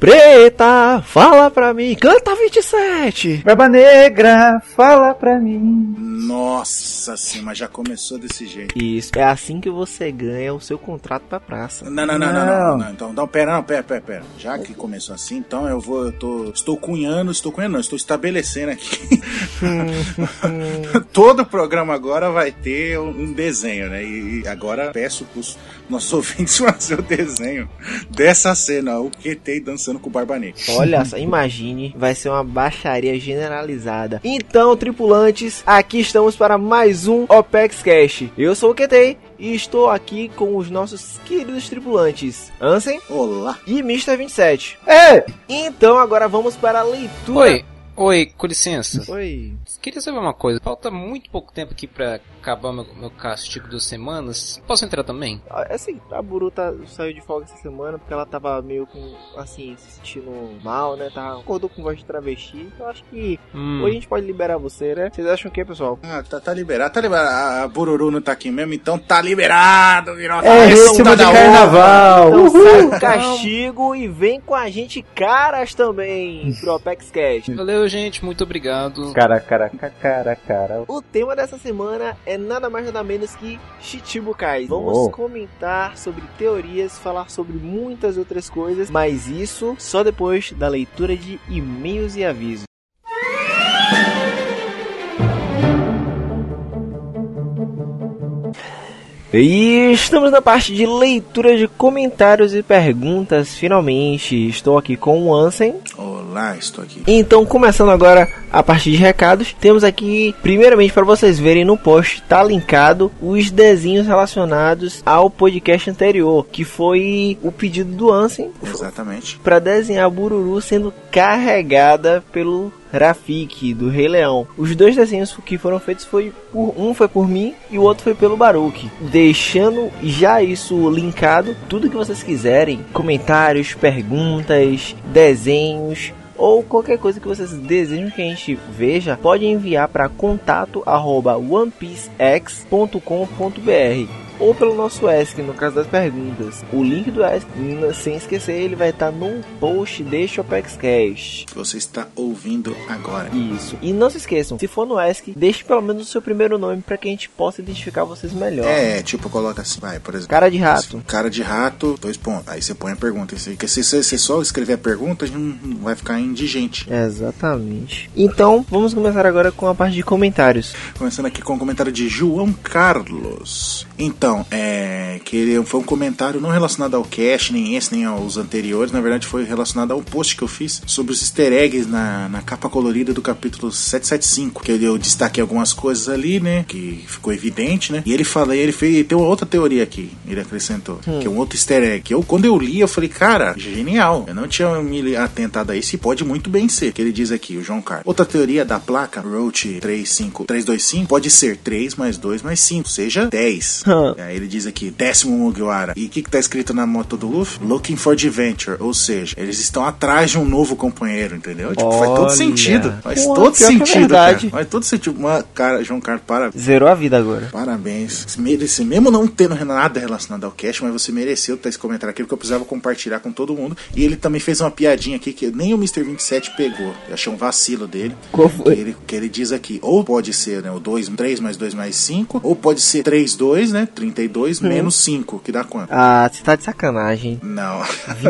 Pray. Preta, fala pra mim, canta 27! Barba Negra, fala pra mim. Nossa senhora, já começou desse jeito. Isso, é assim que você ganha o seu contrato pra praça. Não, não, não, não, não, não, Então, não, pera, não, pera, pera, pera. Já que começou assim, então eu vou, eu tô, estou cunhando, estou cunhando, não, estou estabelecendo aqui. Todo programa agora vai ter um desenho, né? E agora peço pros nossos ouvintes fazer o desenho dessa cena, o QT dançando com o Barba Negra. Olha só, imagine, vai ser uma baixaria generalizada. Então, tripulantes, aqui estamos para mais um OPEX Cash. Eu sou o QT e estou aqui com os nossos queridos tripulantes, Ansem Olá. e Mr. 27. É! Então, agora vamos para a leitura. Oi, oi, com licença. Oi. Queria saber uma coisa. Falta muito pouco tempo aqui pra acabar meu, meu castigo duas semanas. Posso entrar também? Ah, Assim, a Buru tá, saiu de folga essa semana porque ela tava meio com, assim, se sentindo mal, né? Tava, acordou com voz de travesti. Eu acho que Hum. hoje a gente pode liberar você, né? Vocês acham o que, pessoal? Ah, tá, tá liberado, tá liberado. A, a Bururu não tá aqui mesmo, então tá liberado, virou É ritmo de carnaval. Então Uhul. sai o castigo e vem com a gente caras também pro Apex Cash. Valeu, gente. Muito obrigado. Cara, cara, ca- cara, cara. O tema dessa semana é nada mais nada menos que Chichibukais. Vamos Oh. comentar sobre teorias, falar sobre muitas outras coisas, mas isso só depois da leitura de e-mails e avisos. E estamos na parte de leitura de comentários e perguntas. Finalmente, estou aqui com o Ansem. Olá, estou aqui. Então, começando agora a parte de recados, temos aqui, primeiramente, para vocês verem no post, tá linkado os desenhos relacionados ao podcast anterior, que foi o pedido do Ansem Exatamente. para desenhar a Bururu sendo carregada pelo Rafik do Rei Leão. Os dois desenhos que foram feitos foi por um foi por mim e o outro foi pelo Baruque. Deixando já isso linkado, tudo que vocês quiserem, comentários, perguntas, desenhos ou qualquer coisa que vocês desejam que a gente veja, pode enviar para contato@onepiecex.com.br ou pelo nosso ESC, no caso das perguntas. O link do ESC, sem esquecer, ele vai estar no post deste Opex Cash. Que você está ouvindo agora. Isso. E não se esqueçam, se for no ESC, deixe pelo menos o seu primeiro nome para que a gente possa identificar vocês melhor. É, tipo, coloca assim, vai, por exemplo. Cara de rato. Cara de rato, dois pontos. Aí você põe a pergunta. Porque se você só escrever a pergunta, não, não vai ficar indigente. Exatamente. Então, vamos começar agora com a parte de comentários. Começando aqui com o comentário de João Carlos. Então, é. Que foi um comentário não relacionado ao cast, nem esse, nem aos anteriores. Na verdade, foi relacionado ao post que eu fiz sobre os easter eggs na, na capa colorida do capítulo 775. Que eu destaquei algumas coisas ali, né? Que ficou evidente, né? E ele fala, ele fez. Tem uma outra teoria aqui, ele acrescentou. Que é um outro easter egg. Que eu, quando eu li, eu falei, cara, genial. Eu não tinha me atentado a isso e pode muito bem ser. Que ele diz aqui, o João Carlos. Outra teoria da placa, Roach 35, 325, pode ser 3 mais 2 mais 5, seja 10. Hum. Aí ele diz aqui, décimo Mugiwara. E o que, que tá escrito na moto do Luffy? Looking for adventure, ou seja, eles estão atrás de um novo companheiro, entendeu? Tipo, faz todo Olha. sentido. Faz Pô, todo que é sentido, cara. verdade. Faz todo sentido. Uma, cara, João Carlos, para, Zerou a vida agora. Parabéns. Merece, mesmo não tendo nada relacionado ao cast, mas você mereceu ter esse comentário aqui, porque eu precisava compartilhar com todo mundo. E ele também fez uma piadinha aqui que nem o Mr. 27 pegou. Eu achei um vacilo dele. Qual Que foi? ele, que ele diz aqui, ou pode ser né, o 2, 3 mais 2 mais 5, ou pode ser 3, 2, né? 32 menos 5, que dá quanto? Ah, você tá de sacanagem. Não.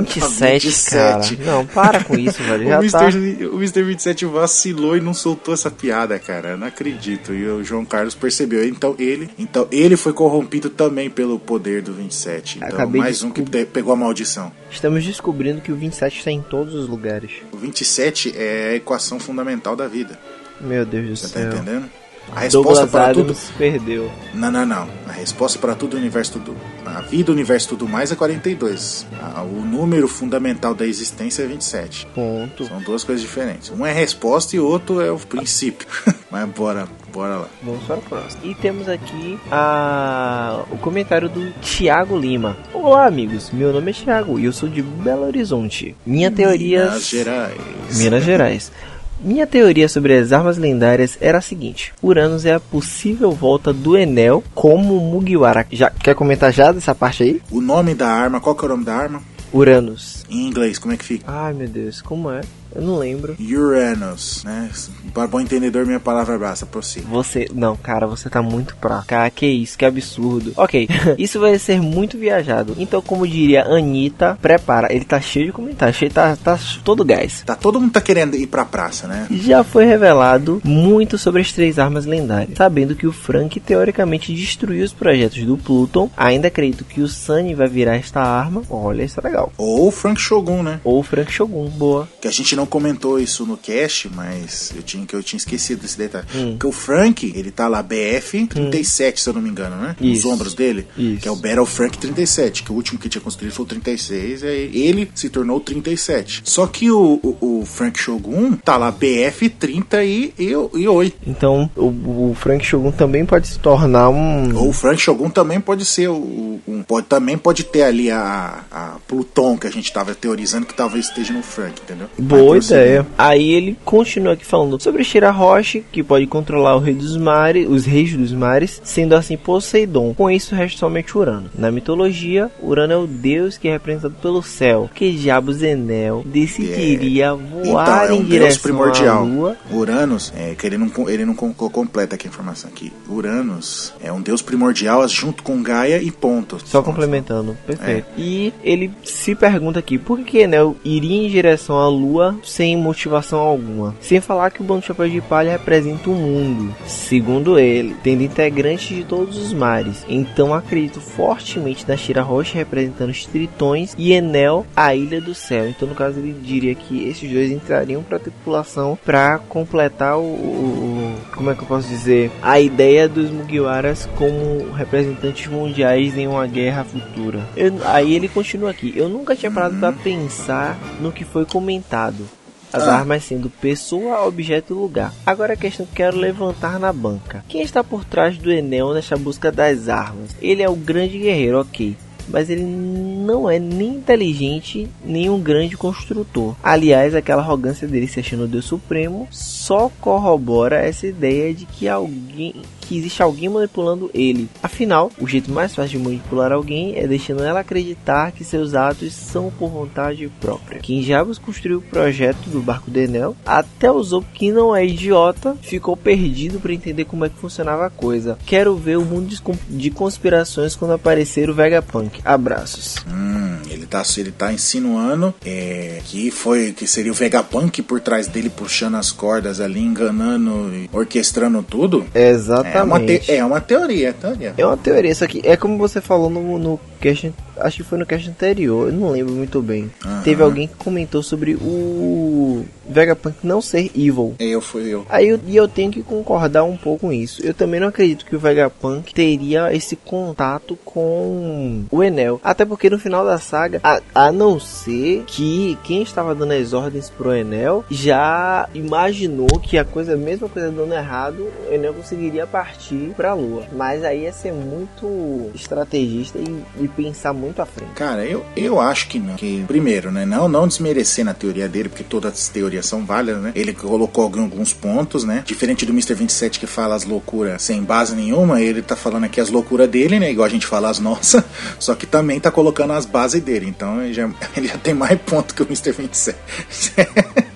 27, cara. Não, para com isso, velho. Já o, tá. Mr., o Mr. 27 vacilou e não soltou essa piada, cara. Eu não acredito. E o João Carlos percebeu. Então ele, então ele foi corrompido também pelo poder do 27. Então Acabei mais um que pe- pegou a maldição. Estamos descobrindo que o 27 está em todos os lugares. O 27 é a equação fundamental da vida. Meu Deus do Você tá céu. entendendo? A resposta para tudo. perdeu. Não, não, não. A resposta para tudo, o universo tudo. A vida, o universo tudo mais é 42. Ah, O número fundamental da existência é 27. Ponto. São duas coisas diferentes. Um é a resposta e o outro é o princípio. Mas bora, bora lá. Vamos para o próximo. E temos aqui a... o comentário do Thiago Lima. Olá, amigos. Meu nome é Thiago e eu sou de Belo Horizonte. Minha teoria. Minas Gerais. Minas Gerais. Minha teoria sobre as armas lendárias era a seguinte: Uranus é a possível volta do Enel como Mugiwara. Já quer comentar já dessa parte aí? O nome da arma, qual que é o nome da arma? Uranus. Em inglês, como é que fica? Ai meu Deus, como é? Eu não lembro. Uranus, né? Para bom entendedor, minha palavra basta, prossiga. Você. Não, cara, você tá muito pra cá. Que isso, que absurdo. Ok, isso vai ser muito viajado. Então, como diria Anitta, prepara. Ele tá cheio de comentários, cheio, tá, tá todo gás. Tá, todo mundo tá querendo ir pra praça, né? Já foi revelado muito sobre as três armas lendárias, sabendo que o Frank teoricamente destruiu os projetos do Pluton. Ainda acredito que o Sunny vai virar esta arma. Olha, isso é legal. Ou o Frank Shogun, né? Ou o Frank Shogun, boa. Que a gente não comentou isso no cast, mas eu tinha que eu tinha esquecido desse detalhe. Hum. Porque o Frank, ele tá lá BF 37, se eu não me engano, né? Os Isso. ombros dele, Isso. que é o Battle Frank 37, que o último que tinha construído foi o 36, aí ele se tornou o 37. Só que o, o, o Frank Shogun tá lá BF 38. Então, o, o Frank Shogun também pode se tornar um. Ou o Frank Shogun também pode ser o, um, pode também pode ter ali a, a Pluton que a gente tava teorizando que talvez esteja no Frank, entendeu? Boa Mas, ideia. Aí ele continua aqui falando sobre Shirahoshi, que pode controlar o rei dos mares, os reis dos mares, sendo assim Poseidon. Com isso resta somente Urano. Na mitologia, Urano é o deus que é representado pelo céu, que diabos Enel decidiria voar Então, é em um deus direção primordial. à lua. Uranus, é que ele não, ele não com- completa aqui a informação aqui. Uranus é um deus primordial junto com Gaia e ponto. Só complementando, perfeito. É. E ele se pergunta aqui, por que Enel iria em direção à Lua sem motivação alguma? Sem falar que o Bando Chapéu de Palha representa o mundo, segundo ele, tendo integrantes de todos os mares. Então acredito fortemente na Shira Rocha representando os tritões e Enel, a Ilha do Céu. Então no caso ele diria que esses dois entrariam para a tripulação para completar o, o- como é que eu posso dizer a ideia dos Mugiwaras como representantes mundiais em uma guerra futura. Eu- aí ele continua aqui. Eu nunca tinha parado para pensar no que foi comentado. As Ah. armas sendo pessoa, objeto e lugar. Agora a questão que quero levantar na banca. Quem está por trás do Enel nessa busca das armas? Ele é o grande guerreiro, ok. Mas ele não é nem inteligente, nem um grande construtor. Aliás, aquela arrogância dele se achando o Deus Supremo só corrobora essa ideia de que alguém que existe alguém manipulando ele. Afinal, o jeito mais fácil de manipular alguém é deixando ela acreditar que seus atos são por vontade própria. Quem Jabos construiu o projeto do barco de Enel, até o Zop, que não é idiota, ficou perdido para entender como é que funcionava a coisa. Quero ver o mundo de con- de conspirações quando aparecer o Vegapunk. Abraços. Hum, ele tá, ele tá insinuando é, que foi que seria o Vegapunk por trás dele puxando as cordas ali, enganando e orquestrando tudo. Exatamente. É uma, te- é uma teoria, é teoria. É uma teoria, isso aqui é como você falou no, no cast, acho que foi no cast anterior, eu não lembro muito bem. Teve alguém que comentou sobre o Vegapunk não ser evil. Eu fui eu. Aí eu, e eu tenho que concordar um pouco com isso. Eu também não acredito que o Vegapunk teria esse contato com o Enel. Até porque no final da saga, a, a não ser que quem estava dando as ordens pro Enel já imaginou que a coisa, a mesma coisa dando errado, o Enel conseguiria partir pra Lua. Mas aí ia ser muito estrategista e, e pensar muito à frente. Cara, eu, eu acho que não. Que, primeiro, né? Não, não desmerecer na teoria dele, porque todas as teorias são válidas, né? Ele colocou alguns pontos, né? Diferente do Mr. 27 que fala as loucuras sem base nenhuma, ele tá falando aqui as loucuras dele, né? Igual a gente fala as nossas, só que também tá colocando as bases dele. Então ele já, ele já tem mais ponto que o Mr. 27.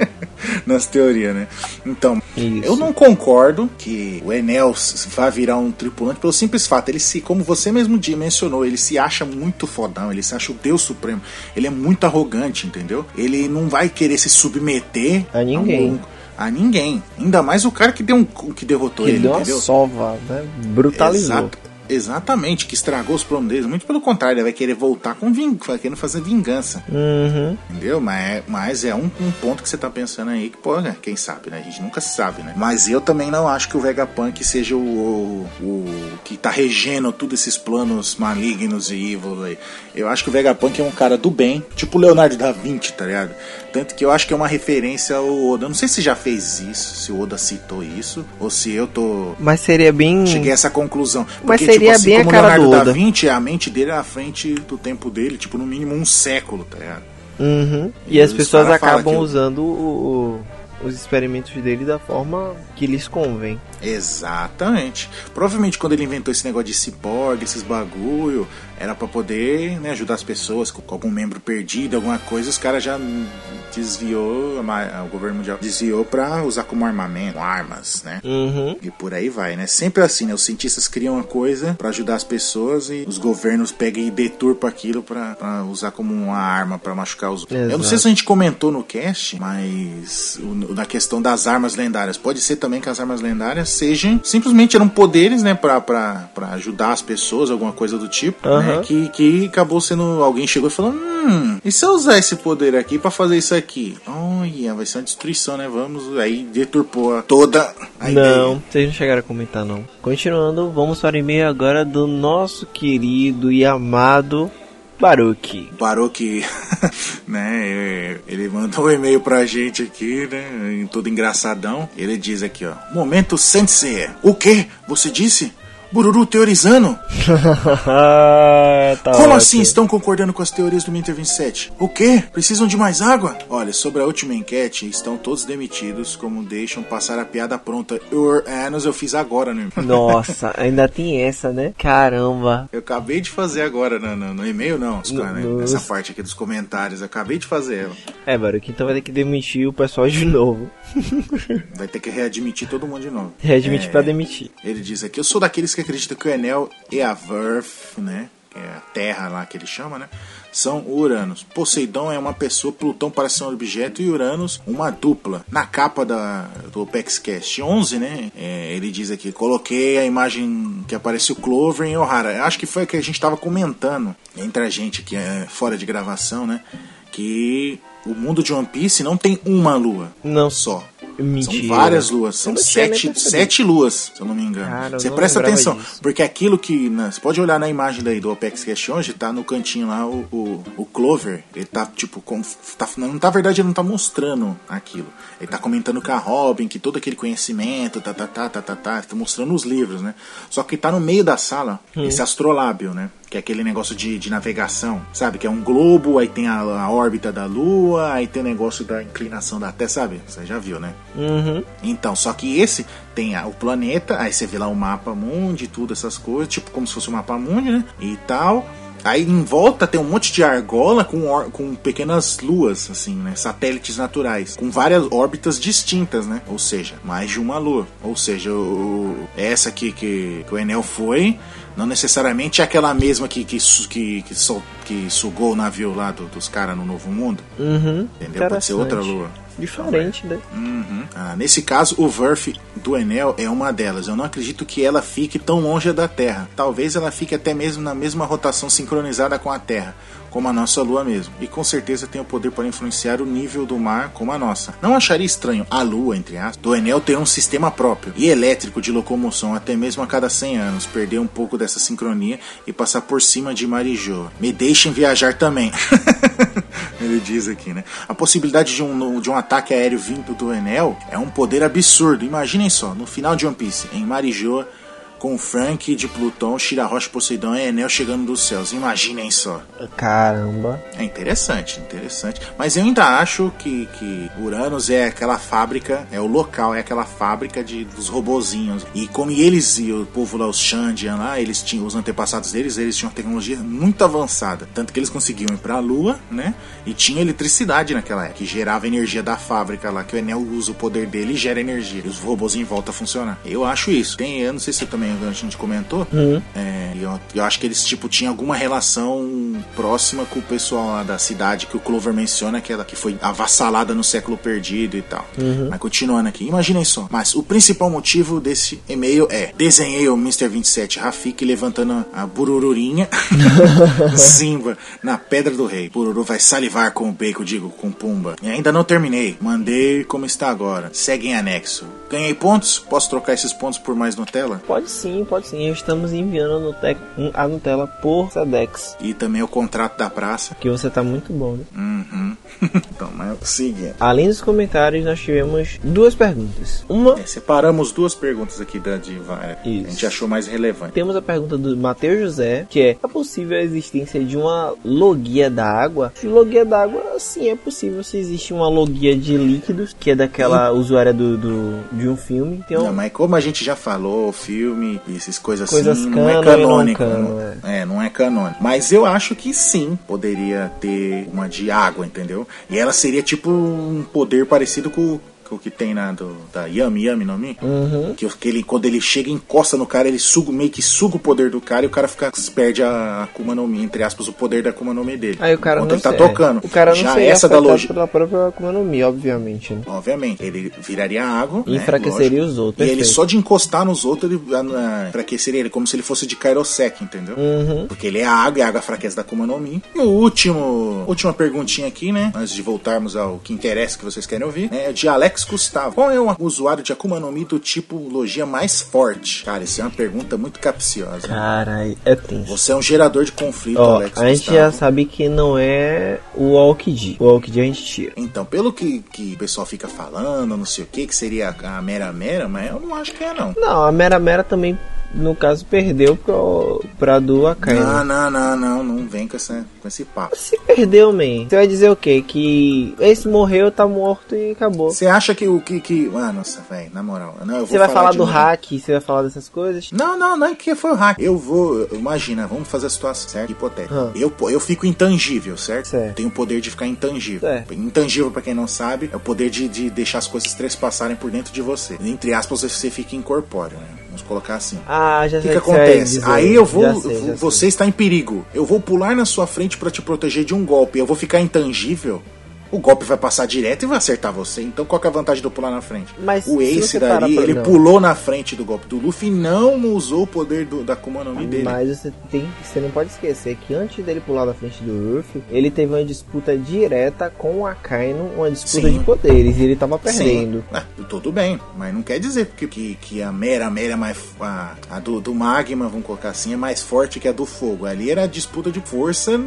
Nas teorias, né? Então, Isso. eu não concordo que o Enel vá virar um tripulante pelo simples fato, ele se, como você mesmo mencionou, ele se acha muito fodão, ele se acha o Deus Supremo, ele é muito arrogante, entendeu? Ele não vai querer se submeter A ninguém. um- a ninguém. Ainda mais o cara que deu um que derrotou Que ele, deu uma entendeu? sova, né? Brutalizou. Exato- exatamente, que estragou os planos deles. Muito pelo contrário, ele vai querer voltar com ving, vai querer fazer vingança. Uhum. Entendeu? Mas é, mas é um, um ponto que você tá pensando aí que, pô, né? Quem sabe, né? A gente nunca sabe, né? Mas eu também não acho que o Vegapunk seja o, o, o que tá regendo todos esses planos malignos e evil aí. Eu acho que o Vegapunk é um cara do bem, tipo o Leonardo da Vinci, tá ligado? Tanto que eu acho que é uma referência ao Oda. Eu não sei se já fez isso, se o Oda citou isso, ou se eu tô. Mas seria bem. Cheguei a essa conclusão. Mas Porque, seria tipo, assim bem a como cara Leonardo do da Oda. Vinci, a mente dele é à frente do tempo dele, tipo, no mínimo um século, tá ligado? Uhum. E, E as pessoas acabam usando o- os experimentos dele da forma que lhes convém. Exatamente. Provavelmente quando ele inventou esse negócio de ciborgue, esses bagulho, era pra poder né, ajudar as pessoas com, algum membro perdido, alguma coisa, os caras já desviou, o governo mundial desviou pra usar como armamento, armas, né? Uhum. E por aí vai, né? Sempre assim, né? Os cientistas criam uma coisa pra ajudar as pessoas e os governos pegam e deturpam aquilo pra, pra usar como uma arma pra machucar os outros. Eu não sei se a gente comentou no cast, mas o- na questão das armas lendárias, pode ser também que as armas lendárias sejam simplesmente eram poderes, né? Pra, pra, pra ajudar as pessoas, alguma coisa do tipo, né? Que, que acabou sendo. Alguém chegou e falou: Hum, e se eu usar esse poder aqui pra fazer isso aqui? Olha, vai ser uma destruição, né? Vamos. Aí deturpou a- toda a ideia. Não, vocês não chegaram a comentar não. Continuando, vamos para o e-mail agora do nosso querido e amado Baruque. Parou que, né, é, ele mandou um e-mail pra gente aqui, né, em engraçadão. Ele diz aqui, ó, Momento Sensei. O quê? Você disse? Bururu teorizando? tá Como ótimo. assim estão concordando com as teorias do Minter 27? O quê? Precisam de mais água? Olha, sobre a última enquete, estão todos demitidos, como deixam passar a piada pronta. Your anos eu fiz agora, né? Nossa, ainda tem essa, né? Caramba. Eu acabei de fazer agora no, no- no e-mail, não, Oscar, né? Nessa parte aqui dos comentários. Eu acabei de fazer ela. É, Baruque, então vai ter que demitir o pessoal de novo. Vai ter que readmitir todo mundo de novo. Readmitir É, pra demitir. Ele diz aqui: Eu sou daqueles que acreditam que o Enel e a Verf, né? Que é a Terra lá que ele chama, né? São Uranos. Poseidon é uma pessoa, Plutão parece ser um objeto e Uranus uma dupla. Na capa da, do OpexCast 11, né? é, ele diz aqui: Coloquei a imagem que aparece o Clover em O'Hara. Acho que foi a que a gente tava comentando entre a gente aqui, é, fora de gravação, né? Que o mundo de One Piece não tem uma lua Não. só. Mentira. São várias luas, são sete, sete luas, se eu não me engano. Cara, você presta atenção, disso. porque aquilo que. né, você pode olhar na imagem daí do Opex Cash hoje, tá no cantinho lá o, o, o Clover. Ele tá tipo. Com, tá, não, na verdade, ele não tá mostrando aquilo. Ele tá comentando com a Robin, que todo aquele conhecimento, tá, tá, tá, tá, tá, tá, tá mostrando os livros, né? Só que tá no meio da sala Hum. esse astrolábio, né? Que é aquele negócio de, de navegação, sabe? Que é um globo, aí tem a, a órbita da Lua, aí tem o negócio da inclinação da Terra, sabe? Você já viu, né? Uhum. Então, só que esse tem a- o planeta, aí você vê lá o mapa mundi, tudo essas coisas, tipo como se fosse o mapa mundi, né? E tal. Aí em volta tem um monte de argola com, com pequenas luas, assim, né? Satélites naturais, com várias órbitas distintas, né? Ou seja, mais de uma lua. Ou seja, o, essa aqui que, que o Enel foi, não necessariamente é aquela mesma que, que, que, que, sol- que sugou o navio lá do- dos caras no Novo Mundo. Uhum. Entendeu? Pode ser outra lua. Diferente, né? Uhum. Ah, nesse caso, o Verf do Enel é uma delas. Eu não acredito que ela fique tão longe da Terra. Talvez ela fique até mesmo na mesma rotação sincronizada com a Terra, como a nossa Lua mesmo. E com certeza tem o poder para influenciar o nível do mar como a nossa. Não acharia estranho a Lua, entre aspas, do Enel ter um sistema próprio e elétrico de locomoção até mesmo a cada 100 anos, perder um pouco dessa sincronia e passar por cima de Marijô. Me deixem viajar também. Ele diz aqui, né? A possibilidade de um, de um ataque aéreo vindo do Enel é um poder absurdo. Imaginem só, no final de One Piece, em Marijô, com o Frank de Plutão, Shirahoshi, Poseidon e Enel chegando dos céus. Imaginem só. Caramba. É interessante, interessante. Mas eu ainda acho que, que Uranus é aquela fábrica, é o local, é aquela fábrica de, dos robozinhos. E como eles e o povo lá, os Shandian lá, eles tinham, os antepassados deles, eles tinham tecnologia muito avançada. Tanto que eles conseguiam ir pra Lua, né? E tinha eletricidade naquela época, que gerava energia da fábrica lá, que o Enel usa o poder dele e gera energia. E os robozinhos voltam a funcionar. Eu acho isso. Tem, eu não sei se também a gente comentou. É, eu, eu acho que eles, tipo, tinham alguma relação próxima com o pessoal lá da cidade que o Clover menciona, aquela que foi avassalada no século perdido e tal. Mas continuando aqui, imaginem só. Mas o principal motivo desse e-mail é: desenhei o Mr. 27 Rafik levantando a burururinha Simba na Pedra do Rei. Bururu vai salivar com o bacon, digo, com Pumba. E ainda não terminei. Mandei como está agora. Segue em anexo. Ganhei pontos? Posso trocar esses pontos por mais Nutella? Pode sim, pode sim. Estamos enviando a Nute- a Nutella por Sedex. E também o contrato da praça. Que você tá muito bom, né? Uhum. então, mas seguindo. Além dos comentários, nós tivemos duas perguntas. Uma, É, separamos duas perguntas aqui da Diva. é, Isso. A gente achou mais relevante. temos a pergunta do Matheus José, que é: é possível a existência de uma logia da água? De logia da água, sim, é possível se existe uma logia de líquidos, que é daquela usuária do, do- de um filme. Um- Não, mas como a gente já falou, filme, essas coisas, Coisas assim, não é canon e não canônico. canon, não- é. não é canônico. Mas eu acho que sim, poderia ter uma de água, entendeu? E ela seria tipo um poder parecido com, com o que tem na do, da Yami Yami no Mi. Uhum. Que, que ele, quando ele chega e encosta no cara, ele suga, meio que suga o poder do cara e o cara fica, perde a Akuma no Mi, entre aspas, o poder da Akuma no Mi dele. Aí o cara não ele tá sei- tocando. O cara não Já seria essa da loja. pela própria Akuma no Mi, obviamente. Né? Obviamente, ele viraria água. E né, enfraqueceria os outros, E ele perfeito. só de encostar nos outros, ele ah, enfraqueceria ele, como se ele fosse de Kairosek, entendeu? Uhum. Porque ele é água, e a água fraqueza da Akuma no Mi. E o último, última perguntinha aqui, né? Antes de voltarmos ao que interessa que vocês querem ouvir, né, é de Alex Gustavo. Qual é o usuário de Akuma no Mi do tipo logia mais forte? Cara, isso é uma pergunta muito capciosa. Caralho, é tenso. Você é um gerador de conflito, Ó, Alex a gente Gustavo. já sabe que não é o Aokiji. O Aokiji a gente tira. Então, pelo que, que o pessoal fica falando, não sei o que, que seria a Mera Mera, mas eu não acho que é, não. Não, a Mera Mera também, no caso, perdeu pro, pra do Akai. Não, né? não, não, não, não vem com, essa, com esse papo. Se perdeu, man. Você vai dizer o quê? Que esse morreu, tá morto e acabou. Você acha que o que. que... Ah, nossa, velho, na moral. Não, eu Você vai falar de do hack, você vai falar dessas coisas? Não, não, não é que foi o hack. Eu vou. Imagina, vamos fazer a situação, certo? Hipotética. Ah. Eu, eu fico intangível, certo? Certo. Tenho o poder de ficar intangível. Certo. Intangível, pra quem não sabe, é o poder de, de deixar as coisas trespassarem por dentro de você. Entre aspas, você fica incorpóreo, né? Vamos colocar assim. Ah, já O que, sei que você acontece? dizer. Aí eu vou. Sei, já sei. você está em perigo. Eu vou pular na sua frente pra te proteger de um golpe. Eu vou ficar intangível. O golpe vai passar direto e vai acertar você. Então qual que é a vantagem de eu pular na frente? Mas o se Ace pra- ele não. pulou na frente do golpe do Luffy e não usou o poder do- da Akuma no Mi dele. Mas você tem, você não pode esquecer que antes dele pular na frente do Ruffy, ele teve uma disputa direta com o Akainu, uma disputa Sim. de poderes, e ele tava perdendo. Ah, tudo bem, mas não quer dizer que, que, que a Mera, a Mera é mais. A, a do, do Magma, vamos colocar assim, é mais forte que a do fogo. Ali era a disputa de força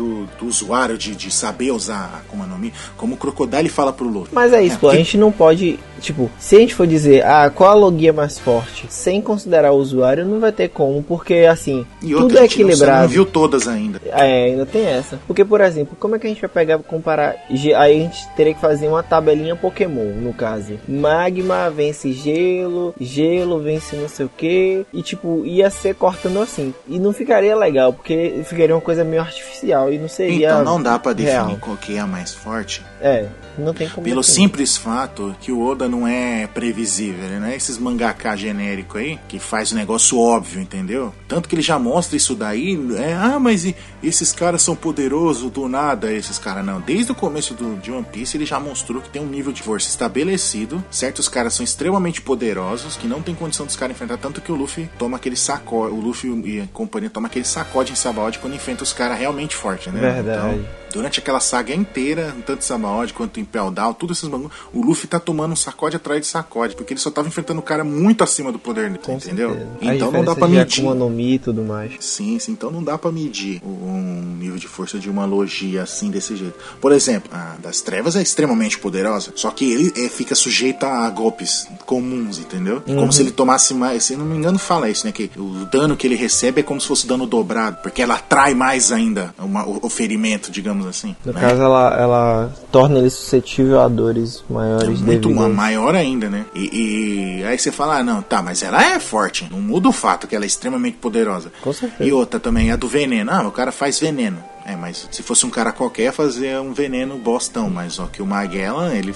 do, do usuário de, de saber usar a Akuma no Mi. Como o Crocodile fala pro Luffy. Mas é isso, pô, a porque- gente não pode, tipo, se a gente for dizer, ah, qual a logia mais forte, sem considerar o usuário, não vai ter como, porque assim, E tudo outra, é a gente não- equilibrado. não viu todas ainda. É, ainda tem essa. Porque, por exemplo, como é que a gente vai pegar e comparar? Aí a gente teria que fazer uma tabelinha Pokémon, no caso. Magma vence gelo, gelo vence não sei o que. E tipo, ia ser cortando assim. E não ficaria legal, porque ficaria uma coisa meio artificial e não seria. Então não dá pra definir real. qual que é a mais forte. É, não tem como. Pelo definir. simples fato que o Oda não é previsível, ele não é esses mangaká genérico aí, que faz o negócio óbvio, entendeu? Tanto que ele já mostra isso daí, é, ah, mas e- esses caras são poderosos do nada, esses caras não. Desde o começo do, de One Piece ele já mostrou que tem um nível de força estabelecido, certos caras são extremamente poderosos, que não tem condição dos caras enfrentar, tanto que o Luffy toma aquele sacode, o Luffy e a companhia toma aquele sacode em Sabaody quando enfrenta os caras realmente fortes, né? Verdade. Durante aquela saga inteira, tanto Sabaody quanto Impel Down, tudo esses bagulho, o Luffy tá tomando um sacode atrás de sacode, porque ele só tava enfrentando um cara muito acima do poder dele, entendeu? certeza. Então não dá pra medir. Akuma no Mi e tudo mais. Sim, sim, então não dá pra medir um nível de força de uma logia assim desse jeito. Por exemplo, a das trevas é extremamente poderosa, só que ele é, fica sujeito a golpes comuns, entendeu? Uhum. Como se ele tomasse mais, se não me engano, fala isso, né? Que o dano que ele recebe é como se fosse dano dobrado, porque ela atrai mais ainda uma- o, o ferimento, digamos assim. No né? caso, ela, ela torna ele suscetível a dores É maiores muito devido ma- a- maior ainda, né? E, e aí você fala, ah, não, tá, mas ela é forte. Não muda o fato que ela é extremamente poderosa. Com certeza. E outra também, a do veneno. Ah, o cara faz veneno. É, mas se fosse um cara qualquer, fazer um veneno bostão. Mas ó, que o Magellan, ele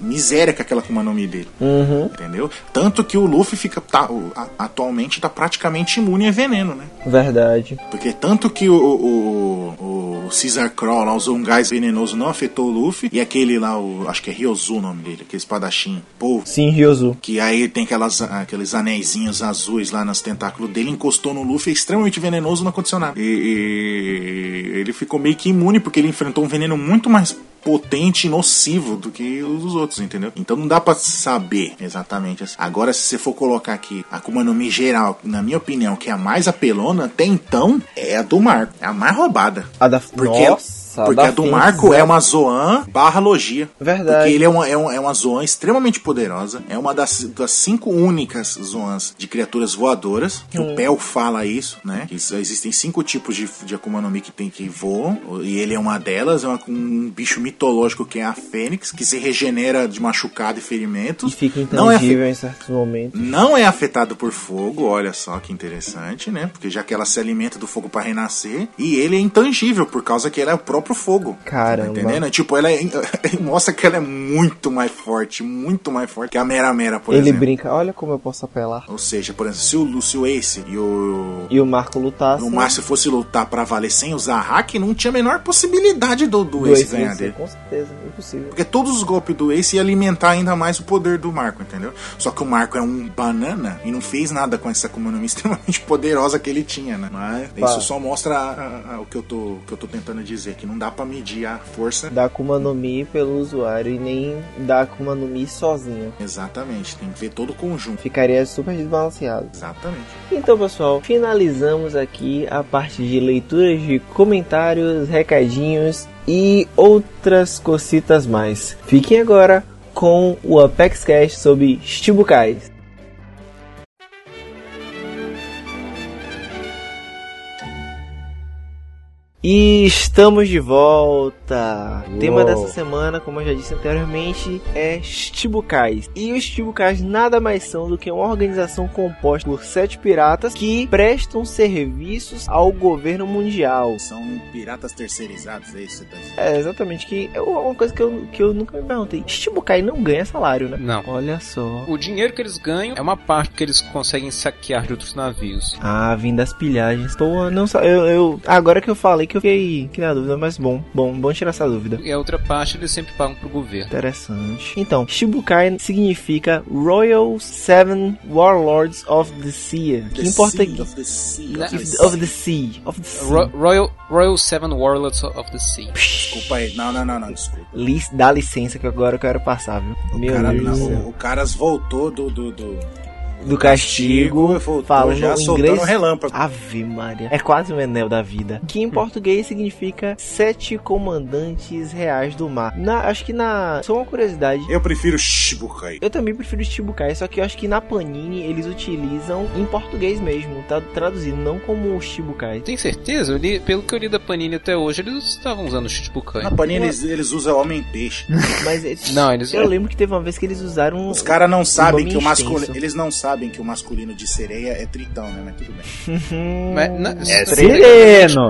miséria com aquela Akuma no Mi dele. Uhum. Entendeu? Tanto que o Luffy fica tá, atualmente tá praticamente imune a veneno, né? Verdade. Porque tanto que o, o, o Caesar Crow lá usou um gás venenoso, não afetou o Luffy. E aquele lá, o, acho que é Ryozu o nome dele, aquele espadachim, pô, Sim, Ryozu. que aí tem aquelas, aqueles anéisinhos azuis lá nos tentáculos dele, encostou no Luffy, é extremamente venenoso, não aconteceu nada. E, e ele ficou meio que imune, porque ele enfrentou um veneno muito mais potente e nocivo do que os dos outros, entendeu? Então não dá pra saber exatamente assim. Agora, se você for colocar aqui a Akuma no Mi geral, na minha opinião, que é a mais apelona, até então, é a do Marco. É a mais roubada. A da Porque Nossa, Nossa, Porque a do Marco é uma Zoan barra Logia. Verdade. Porque ele é uma, é, uma, é uma Zoan extremamente poderosa. É uma das, das cinco únicas Zoans de criaturas voadoras. Hum. o Pel fala isso, né? Que existem cinco tipos de, de Akuma no Mi que, tem, que voam. E ele é uma delas. É uma- um bicho mitológico que é a Fênix, que se regenera de machucado e E ferimentos. fica Não é intangível em certos momentos. não é afetado por fogo, olha só que interessante, né? Porque já que ela se alimenta do fogo para renascer, e ele é intangível por causa que ela é o próprio fogo. Caramba. Tá entendendo? Tipo, ela é, mostra que ela é muito mais forte, muito mais forte que a Mera Mera, por Ele exemplo. brinca, olha como eu posso apelar. Ou seja, por exemplo, se o, Lu- se o Ace e o, E o Marco lutasse. o Márcio fosse lutar pra valer sem usar hack, não tinha a menor possibilidade do, do, do Ace Ace ganhar dele. Com certeza, impossível. Porque todos os golpes do Ace iam alimentar ainda mais o poder do Marco, entendeu? Só que o Marco é um banana e não fez nada com essa Akuma no Mi extremamente poderosa que ele tinha, né? Mas Pá. isso só mostra a- a- a- o, que eu tô, o que eu tô tentando dizer, que não dá pra medir a força. Da Akuma no Mi pelo usuário e nem da Akuma no Mi sozinha. Exatamente, tem que ver todo o conjunto. Ficaria super desbalanceado. Exatamente. Então, pessoal, finalizamos aqui a parte de leituras de comentários, recadinhos e outras cositas mais. Fiquem agora com o Apex Cash sobre Shibukais. E estamos de volta. O tema dessa semana, como eu já disse anteriormente, é Shibukais. E os Shibukais nada mais são do que uma organização composta por sete piratas que prestam serviços ao governo mundial. São piratas terceirizados, é isso? É, exatamente, que é uma coisa que eu, que eu nunca me perguntei. Shibukai não ganha salário, né? Não. Olha só. O dinheiro que eles ganham é uma parte que eles conseguem saquear de outros navios. Ah, vim das pilhagens. Pô, não. Eu, eu, agora que eu falei que eu fiquei, que na dúvida, mas bom, bom, bom tirar essa dúvida. E a outra parte eles sempre pagam pro governo. Interessante. Então, Shibukai significa Royal Seven Warlords of the Sea. Que em português. Of the sea, of the Of sea. the Sea. Of the sea. Ro- Royal, Royal Seven Warlords of the Sea. Desculpa aí. Não, não, não, não, desculpa. Lic- Dá licença que agora eu quero passar, viu? O, Meu cara, Deus não, céu. o, o Caras voltou do, do, do, Do castigo, já soltando inglês. relâmpago. Ave Maria. É quase o Enel da vida. Que em português significa sete comandantes reais do mar. Na, acho que na. Só uma curiosidade. Eu prefiro Shibukai. Eu também prefiro Shibukai, só que eu acho que na Panini eles utilizam em português mesmo, tá traduzido, não como Shibukai. Tem certeza? Eu li- pelo que eu li da Panini até hoje, eles estavam usando o Shichibukai. Na Panini eles, eles usam Homem-Peixe. Mas eles- Não, eles... eu lembro que teve uma vez que eles usaram. Os caras não sabem que o masculino. Eles não sabem que o masculino de sereia é tritão, né? Mas tudo bem. Mas, na- É.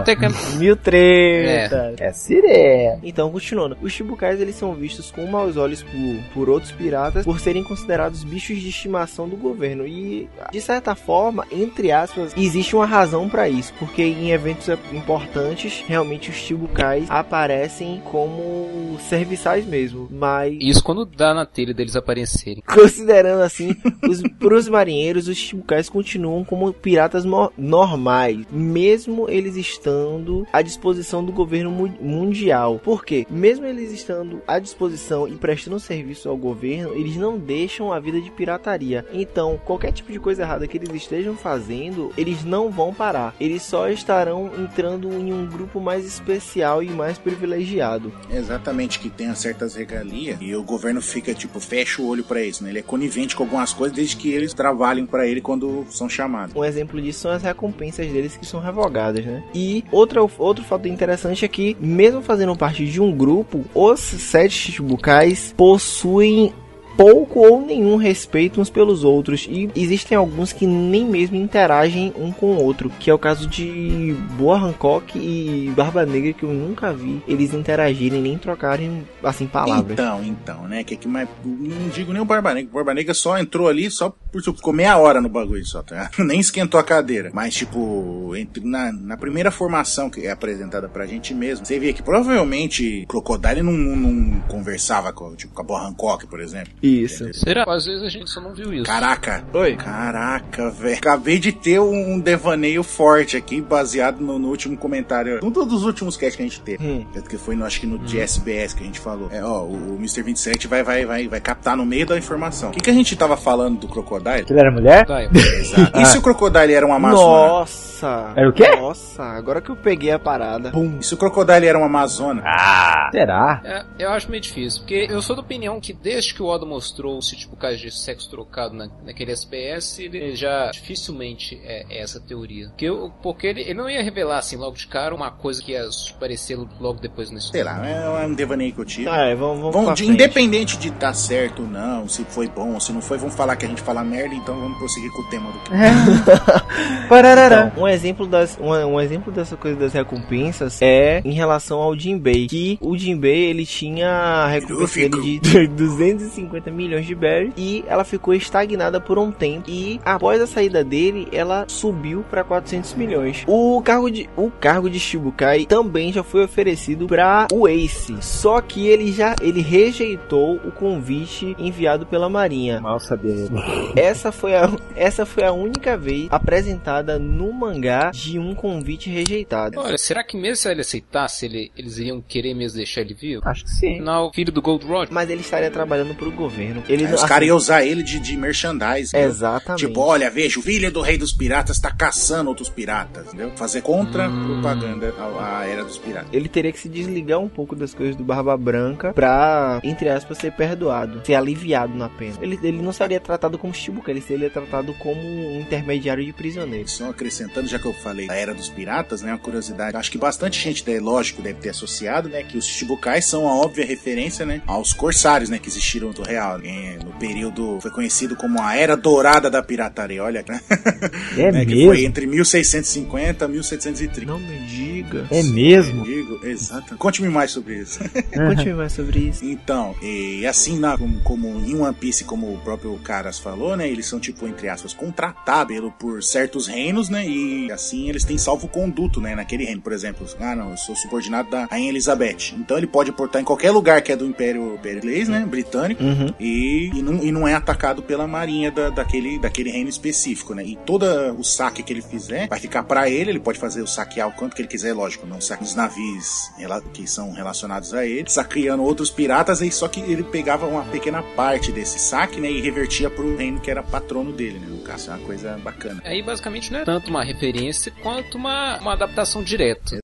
Teca- Mil tretas. É sirene. Então, continuando, os Chibukais eles são vistos com maus olhos por, por outros piratas por serem considerados bichos de estimação do governo e, de certa forma, entre aspas, existe uma razão para isso, porque em eventos importantes, realmente os Chibukais aparecem como serviçais mesmo, mas Isso quando dá na telha deles aparecerem. Considerando assim, os, pros marinheiros, os Chibukais continuam como piratas normais, mesmo eles estando à disposição do governo mu- mundial. Por quê? Mesmo eles estando à disposição e prestando serviço ao governo, eles não deixam a vida de pirataria. Então, qualquer tipo de coisa errada que eles estejam fazendo, eles não vão parar. Eles só estarão entrando em um grupo mais especial e mais privilegiado. Exatamente, que tenha certas regalias e o governo fica, tipo, fecha o olho pra isso, né? Ele é conivente com algumas coisas desde que eles trabalhem pra ele quando são chamados. Um exemplo disso são as recompensas deles que são revogadas, né? E outra, outro fato interessante é que, mesmo fazendo parte de um grupo, os sete Chichibukais possuem pouco ou nenhum respeito uns pelos outros e existem alguns que nem mesmo interagem um com o outro, que é o caso de Boa Hancock e Barba Negra que eu nunca vi eles interagirem nem trocarem assim palavras. Então, então, né? Que, que mais, não digo nem o Barba Negra. O Barba Negra só entrou ali só por ficou meia hora no bagulho só, tá? Nem esquentou a cadeira. Mas, tipo, na, na primeira formação que é apresentada pra gente mesmo, você via que provavelmente Crocodile não, não, não conversava com, tipo, com a Boa Hancock, por exemplo. Isso. Será? Às vezes a gente só não viu isso. Caraca. Oi. Caraca, velho. Acabei de ter um devaneio forte aqui, baseado no, no último comentário. Um dos últimos casts que a gente teve. Hum. Que foi, no, acho que no de SBS que a gente falou. É, ó, o, o Mr. 27 vai, vai, vai, vai captar no meio da informação. O que, que a gente tava falando do Crocodile? Que ele era mulher? Exato. E se o Crocodile era um Amazonas? Nossa. Nossa! Era o quê? Nossa, agora que eu peguei a parada. Pum. E se o Crocodile era uma Amazona? Ah, será? É, eu acho meio difícil, porque eu sou da opinião que desde que o Oda mostrou esse tipo caso de sexo trocado na, naquele SPS, ele já dificilmente é, é essa teoria. Porque, eu- porque ele, ele não ia revelar assim logo de cara uma coisa que ia aparecer logo depois na Sei lá, é um devaneio que eu tive. Ah, é, vamos, vamos Vão, de- independente de dar certo ou não, se foi bom ou se não foi, vamos falar que a gente fala merda, então vamos prosseguir com o tema do Pararará. Então, um exemplo das um, um exemplo dessa coisa das recompensas é em relação ao Jinbei, que o Jinbei ele tinha a recompensa dele de 250 milhões de berries e ela ficou estagnada por um tempo e após a saída dele ela subiu para 400 milhões. O cargo de o cargo de Shibukai também já foi oferecido para o Ace, só que ele já ele rejeitou o convite enviado pela Marinha. Mal sabia ele. Essa foi a, essa foi a única vez apresentada no mangá de um convite rejeitado. Olha, será que mesmo se ele aceitasse, ele, eles iriam querer mesmo deixar ele vivo? Acho que sim. Afinal, filho do Gold Roger. Mas ele estaria trabalhando pro governo. Ele Aí não- os assim, caras iam usar ele de, de merchandise. entendeu? Exatamente. Tipo, olha, veja, o filho do rei dos piratas tá caçando outros piratas, entendeu? Fazer contra propaganda à, à era dos piratas. Ele teria que se desligar um pouco das coisas do Barba Branca pra, entre aspas, ser perdoado, ser aliviado na pena. Ele, ele não seria tratado como Shibuka, ele seria tratado como um intermediário de prisioneiros. Só acrescentando, já que eu falei da era dos piratas, né? Uma curiosidade. Acho que bastante gente, né, lógico, deve ter associado, né? Que os Chichibukais são a óbvia referência, né? Aos corsários, né? Que existiram no real. Né, No período, foi conhecido como a Era Dourada da Pirataria. Olha, né? É né, Que mesmo? foi entre 1650 e 1730. Não me diga. É mesmo? Digo, exato. Conte-me mais sobre isso. Conte mais sobre isso. Então, e assim, na, como, como em One Piece, como o próprio Caras falou, né? Eles são, tipo, entre aspas, contratados pelo- por certos reinos, né? E assim eles têm salvo-conduto, né? Naquele reino, por exemplo. Ah, não, eu sou subordinado da Rainha Elizabeth. Então ele pode portar em qualquer lugar que é do Império, Império Inglês, né? Britânico. Uhum. E, e, não, e não é atacado pela marinha da- daquele, daquele reino específico, né? E todo o saque que ele fizer vai ficar pra ele, ele pode fazer o saquear o quanto que ele quiser, lógico, não saque os navios que são relacionados a ele, saqueando outros piratas, aí só que ele pegava uma pequena parte desse saque, né? E revertia pro reino que era patrono dele, né? No caso, é uma coisa bacana. Aí basicamente não é tanto uma referência quanto uma, uma adaptação direta.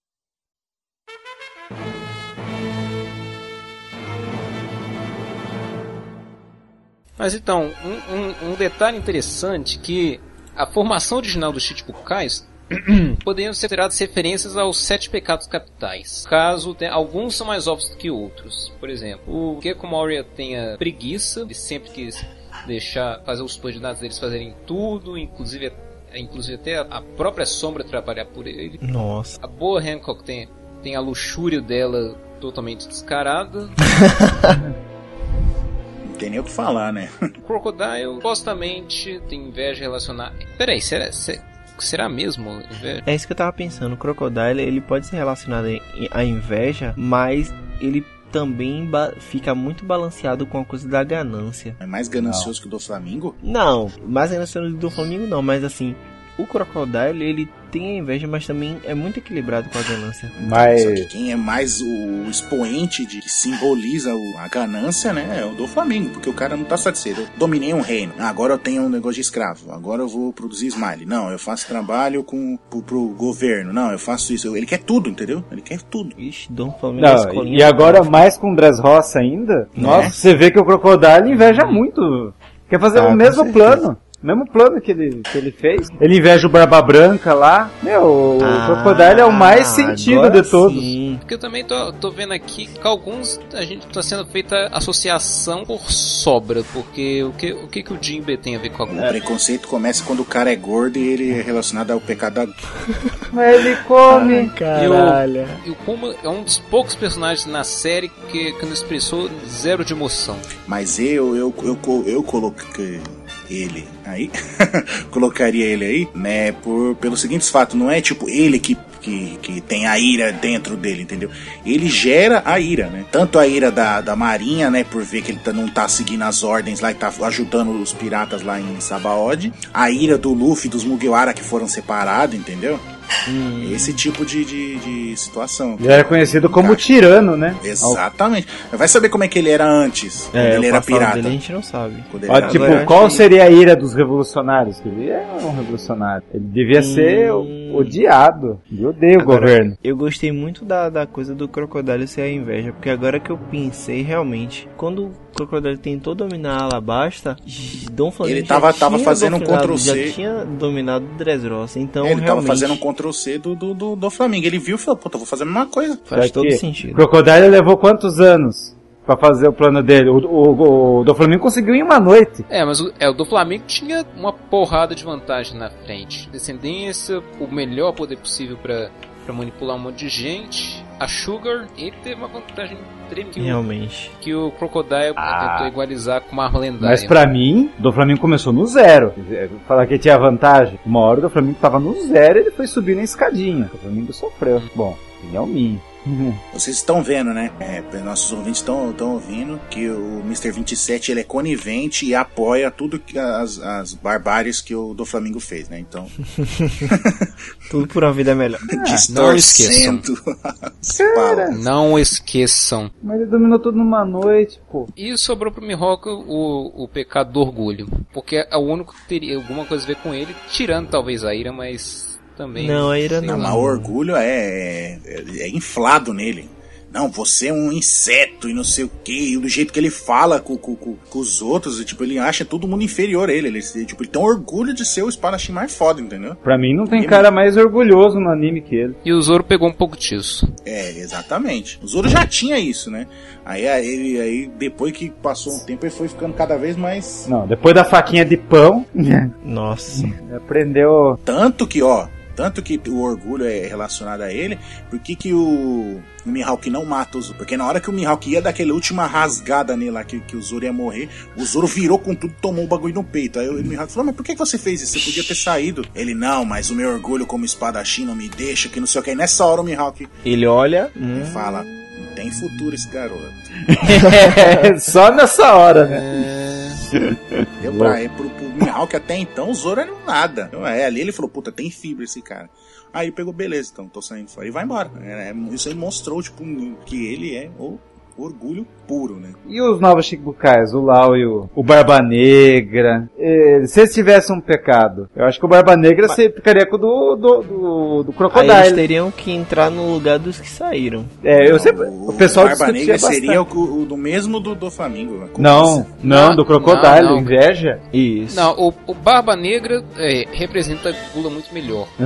Mas então, um, um- um detalhe interessante que a formação original dos Chichibukais poderiam ser tiradas referências aos sete pecados capitais. Caso tenha, alguns são mais óbvios do que outros. Por exemplo, o Gecko Moria tenha preguiça, ele sempre quis deixar fazer os subordinados deles fazerem tudo, inclusive inclusive até a própria sombra trabalhar por ele. Nossa. A boa Hancock tem, tem a luxúria dela totalmente descarada. Não tem nem o que falar, né? O Crocodile supostamente tem inveja relacionada. Peraí, será, se- será mesmo inveja? É isso que eu tava pensando. O Crocodile, ele pode ser relacionado à inveja, mas ele também fica muito balanceado com a coisa da ganância. É mais ganancioso que o do Flamengo? Não, mais ganancioso do Flamengo não, mas assim, o Crocodile, ele tem a inveja, mas também é muito equilibrado com a ganância. Só que Mas. quem é mais o expoente de que simboliza o- a ganância, né? É o do Flamengo, porque o cara não tá satisfeito. Eu dominei um reino. Agora eu tenho um negócio de escravo. Agora eu vou produzir smile. Não, eu faço trabalho com pro, pro governo. Não, eu faço isso. Ele quer tudo, entendeu? Ele quer tudo. Ixi, Dom Flamengo é Não, e agora mais com Dressrosa ainda? Nossa, você vê que o Crocodile inveja muito. Quer fazer Ah, o mesmo certeza. plano. Mesmo plano que ele, que ele fez. Ele inveja o Barba Branca lá. Meu, o Ah, Crocodile é o mais sentido de todos. sim. Porque eu também tô, tô vendo aqui que alguns a gente tá sendo feita associação por sobra, porque o que o que, que o Jinbe tem a ver com a O preconceito começa quando o cara é gordo e ele é relacionado ao pecado da... Mas ele come. Caralho. E o Kuma é um dos poucos personagens na série que, que não expressou zero de emoção. Mas eu, eu, eu, co- eu coloquei ele aí, colocaria ele aí, né, por, pelo seguinte fato, não é tipo ele que, que, que tem a ira dentro dele, entendeu? Ele gera a ira, né? Tanto a ira da, da marinha, né, por ver que ele tá- não tá seguindo as ordens lá e tá ajudando os piratas lá em Sabaody, a ira do Luffy, dos Mugiwara que foram separados, entendeu? Esse tipo de, de, de situação. Ele era conhecido como tirano, né? Exatamente. Vai saber como é que ele era antes, quando É, ele o era pirata. dele a gente não sabe. Quando ele Ó, tipo, qual seria a ira dos revolucionários? Que ele é um revolucionário. Ele devia ser o, Hum, odiado. Eu odeio o governo. Eu gostei muito da, da coisa do crocodilo ser a inveja, porque agora que eu pensei realmente, quando o crocodilo tentou dominar a Alabasta, Dom Flamingo Ele tava- já tava tinha fazendo um dominado- Ctrl+C. Já tinha dominado o Dressrosa, então ele tava realmente fazendo um Ctrl C do, do, do, do Flamengo. Ele viu e falou, puta, vou fazer a mesma coisa. faz todo sentido. Crocodile levou quantos anos pra fazer o plano dele? O, o, o do Flamengo conseguiu em uma noite. É, mas o, é, o do Flamengo tinha uma porrada de vantagem na frente. Descendência, o melhor poder possível pra, pra manipular um monte de gente. A Sugar, ele teve uma vantagem tremenda o- Realmente. que o Crocodile Ah. tentou igualizar com uma arma lendária. Mas pra mim, o do Flamengo começou no zero. Falar que tinha vantagem. Uma hora o do Flamengo tava no zero e ele foi subir na escadinha. O Flamengo sofreu. Bom, opinião minha. Vocês estão vendo, né? É, nossos ouvintes estão ouvindo que o Mr. 27 ele é conivente e apoia tudo que as, as barbáries que o do Flamengo fez, né? Então, Tudo por uma vida melhor. distorcendo as palavras. Não esqueçam. Mas ele dominou tudo numa noite, pô. E sobrou pro Mihawk o, o pecado do orgulho. Porque é o único que teria alguma coisa a ver com ele, tirando talvez a ira, mas também. Não, a ira não. Mas o orgulho é, é, é inflado nele. Não, você é um inseto e não sei o que. E do jeito que ele fala com, com, com, com os outros, e, tipo, ele acha todo mundo inferior a ele. Ele, tipo, ele tem orgulho de ser o espadachim mais foda, entendeu? Pra mim não tem cara mais orgulhoso no anime que ele. E o Zoro pegou um pouco disso. É, exatamente. O Zoro já tinha isso, né? Aí, aí, ele- aí depois que passou um tempo, ele foi ficando cada vez mais. Não, depois da faquinha de pão, Nossa. aprendeu. Tanto que, ó, tanto que o orgulho é relacionado a ele, por que que o, o Mihawk não mata o Zoro? Porque na hora que o Mihawk ia dar aquela última rasgada nele lá, que, que o Zoro ia morrer, o Zoro virou com tudo e tomou o bagulho no peito. Aí o Mihawk falou, mas por que que você fez isso? Você podia ter saído. Ele, não, mas o meu orgulho como espadachim não me deixa, que não sei o que. E nessa hora o Mihawk Ele olha. hum, fala, não tem futuro esse garoto. É, só nessa hora, né? É... Deu pra, é, pro, pro Mihawk até então, o Zoro era um nada. Então, é, ali ele falou, puta, tem fibra esse cara. Aí pegou, beleza, então, tô saindo. E vai embora. É, é, isso aí mostrou, tipo, que ele é o orgulho puro, né? E os novos Shichibukais, o Lau e o, o Barba Negra. eh, se eles tivessem um pecado, eu acho que o Barba Negra se ficaria com o do, do, do, do Aí eles Crocodile. teriam que entrar no lugar dos que saíram. É, eu sempre, o, pessoal Barba discutia Negra seria o, o do mesmo do, do Flamengo. né? Não, não, Não, do Crocodile, não, não. inveja. Isso. Não, o, o Barba Negra é, representa a Gula muito melhor.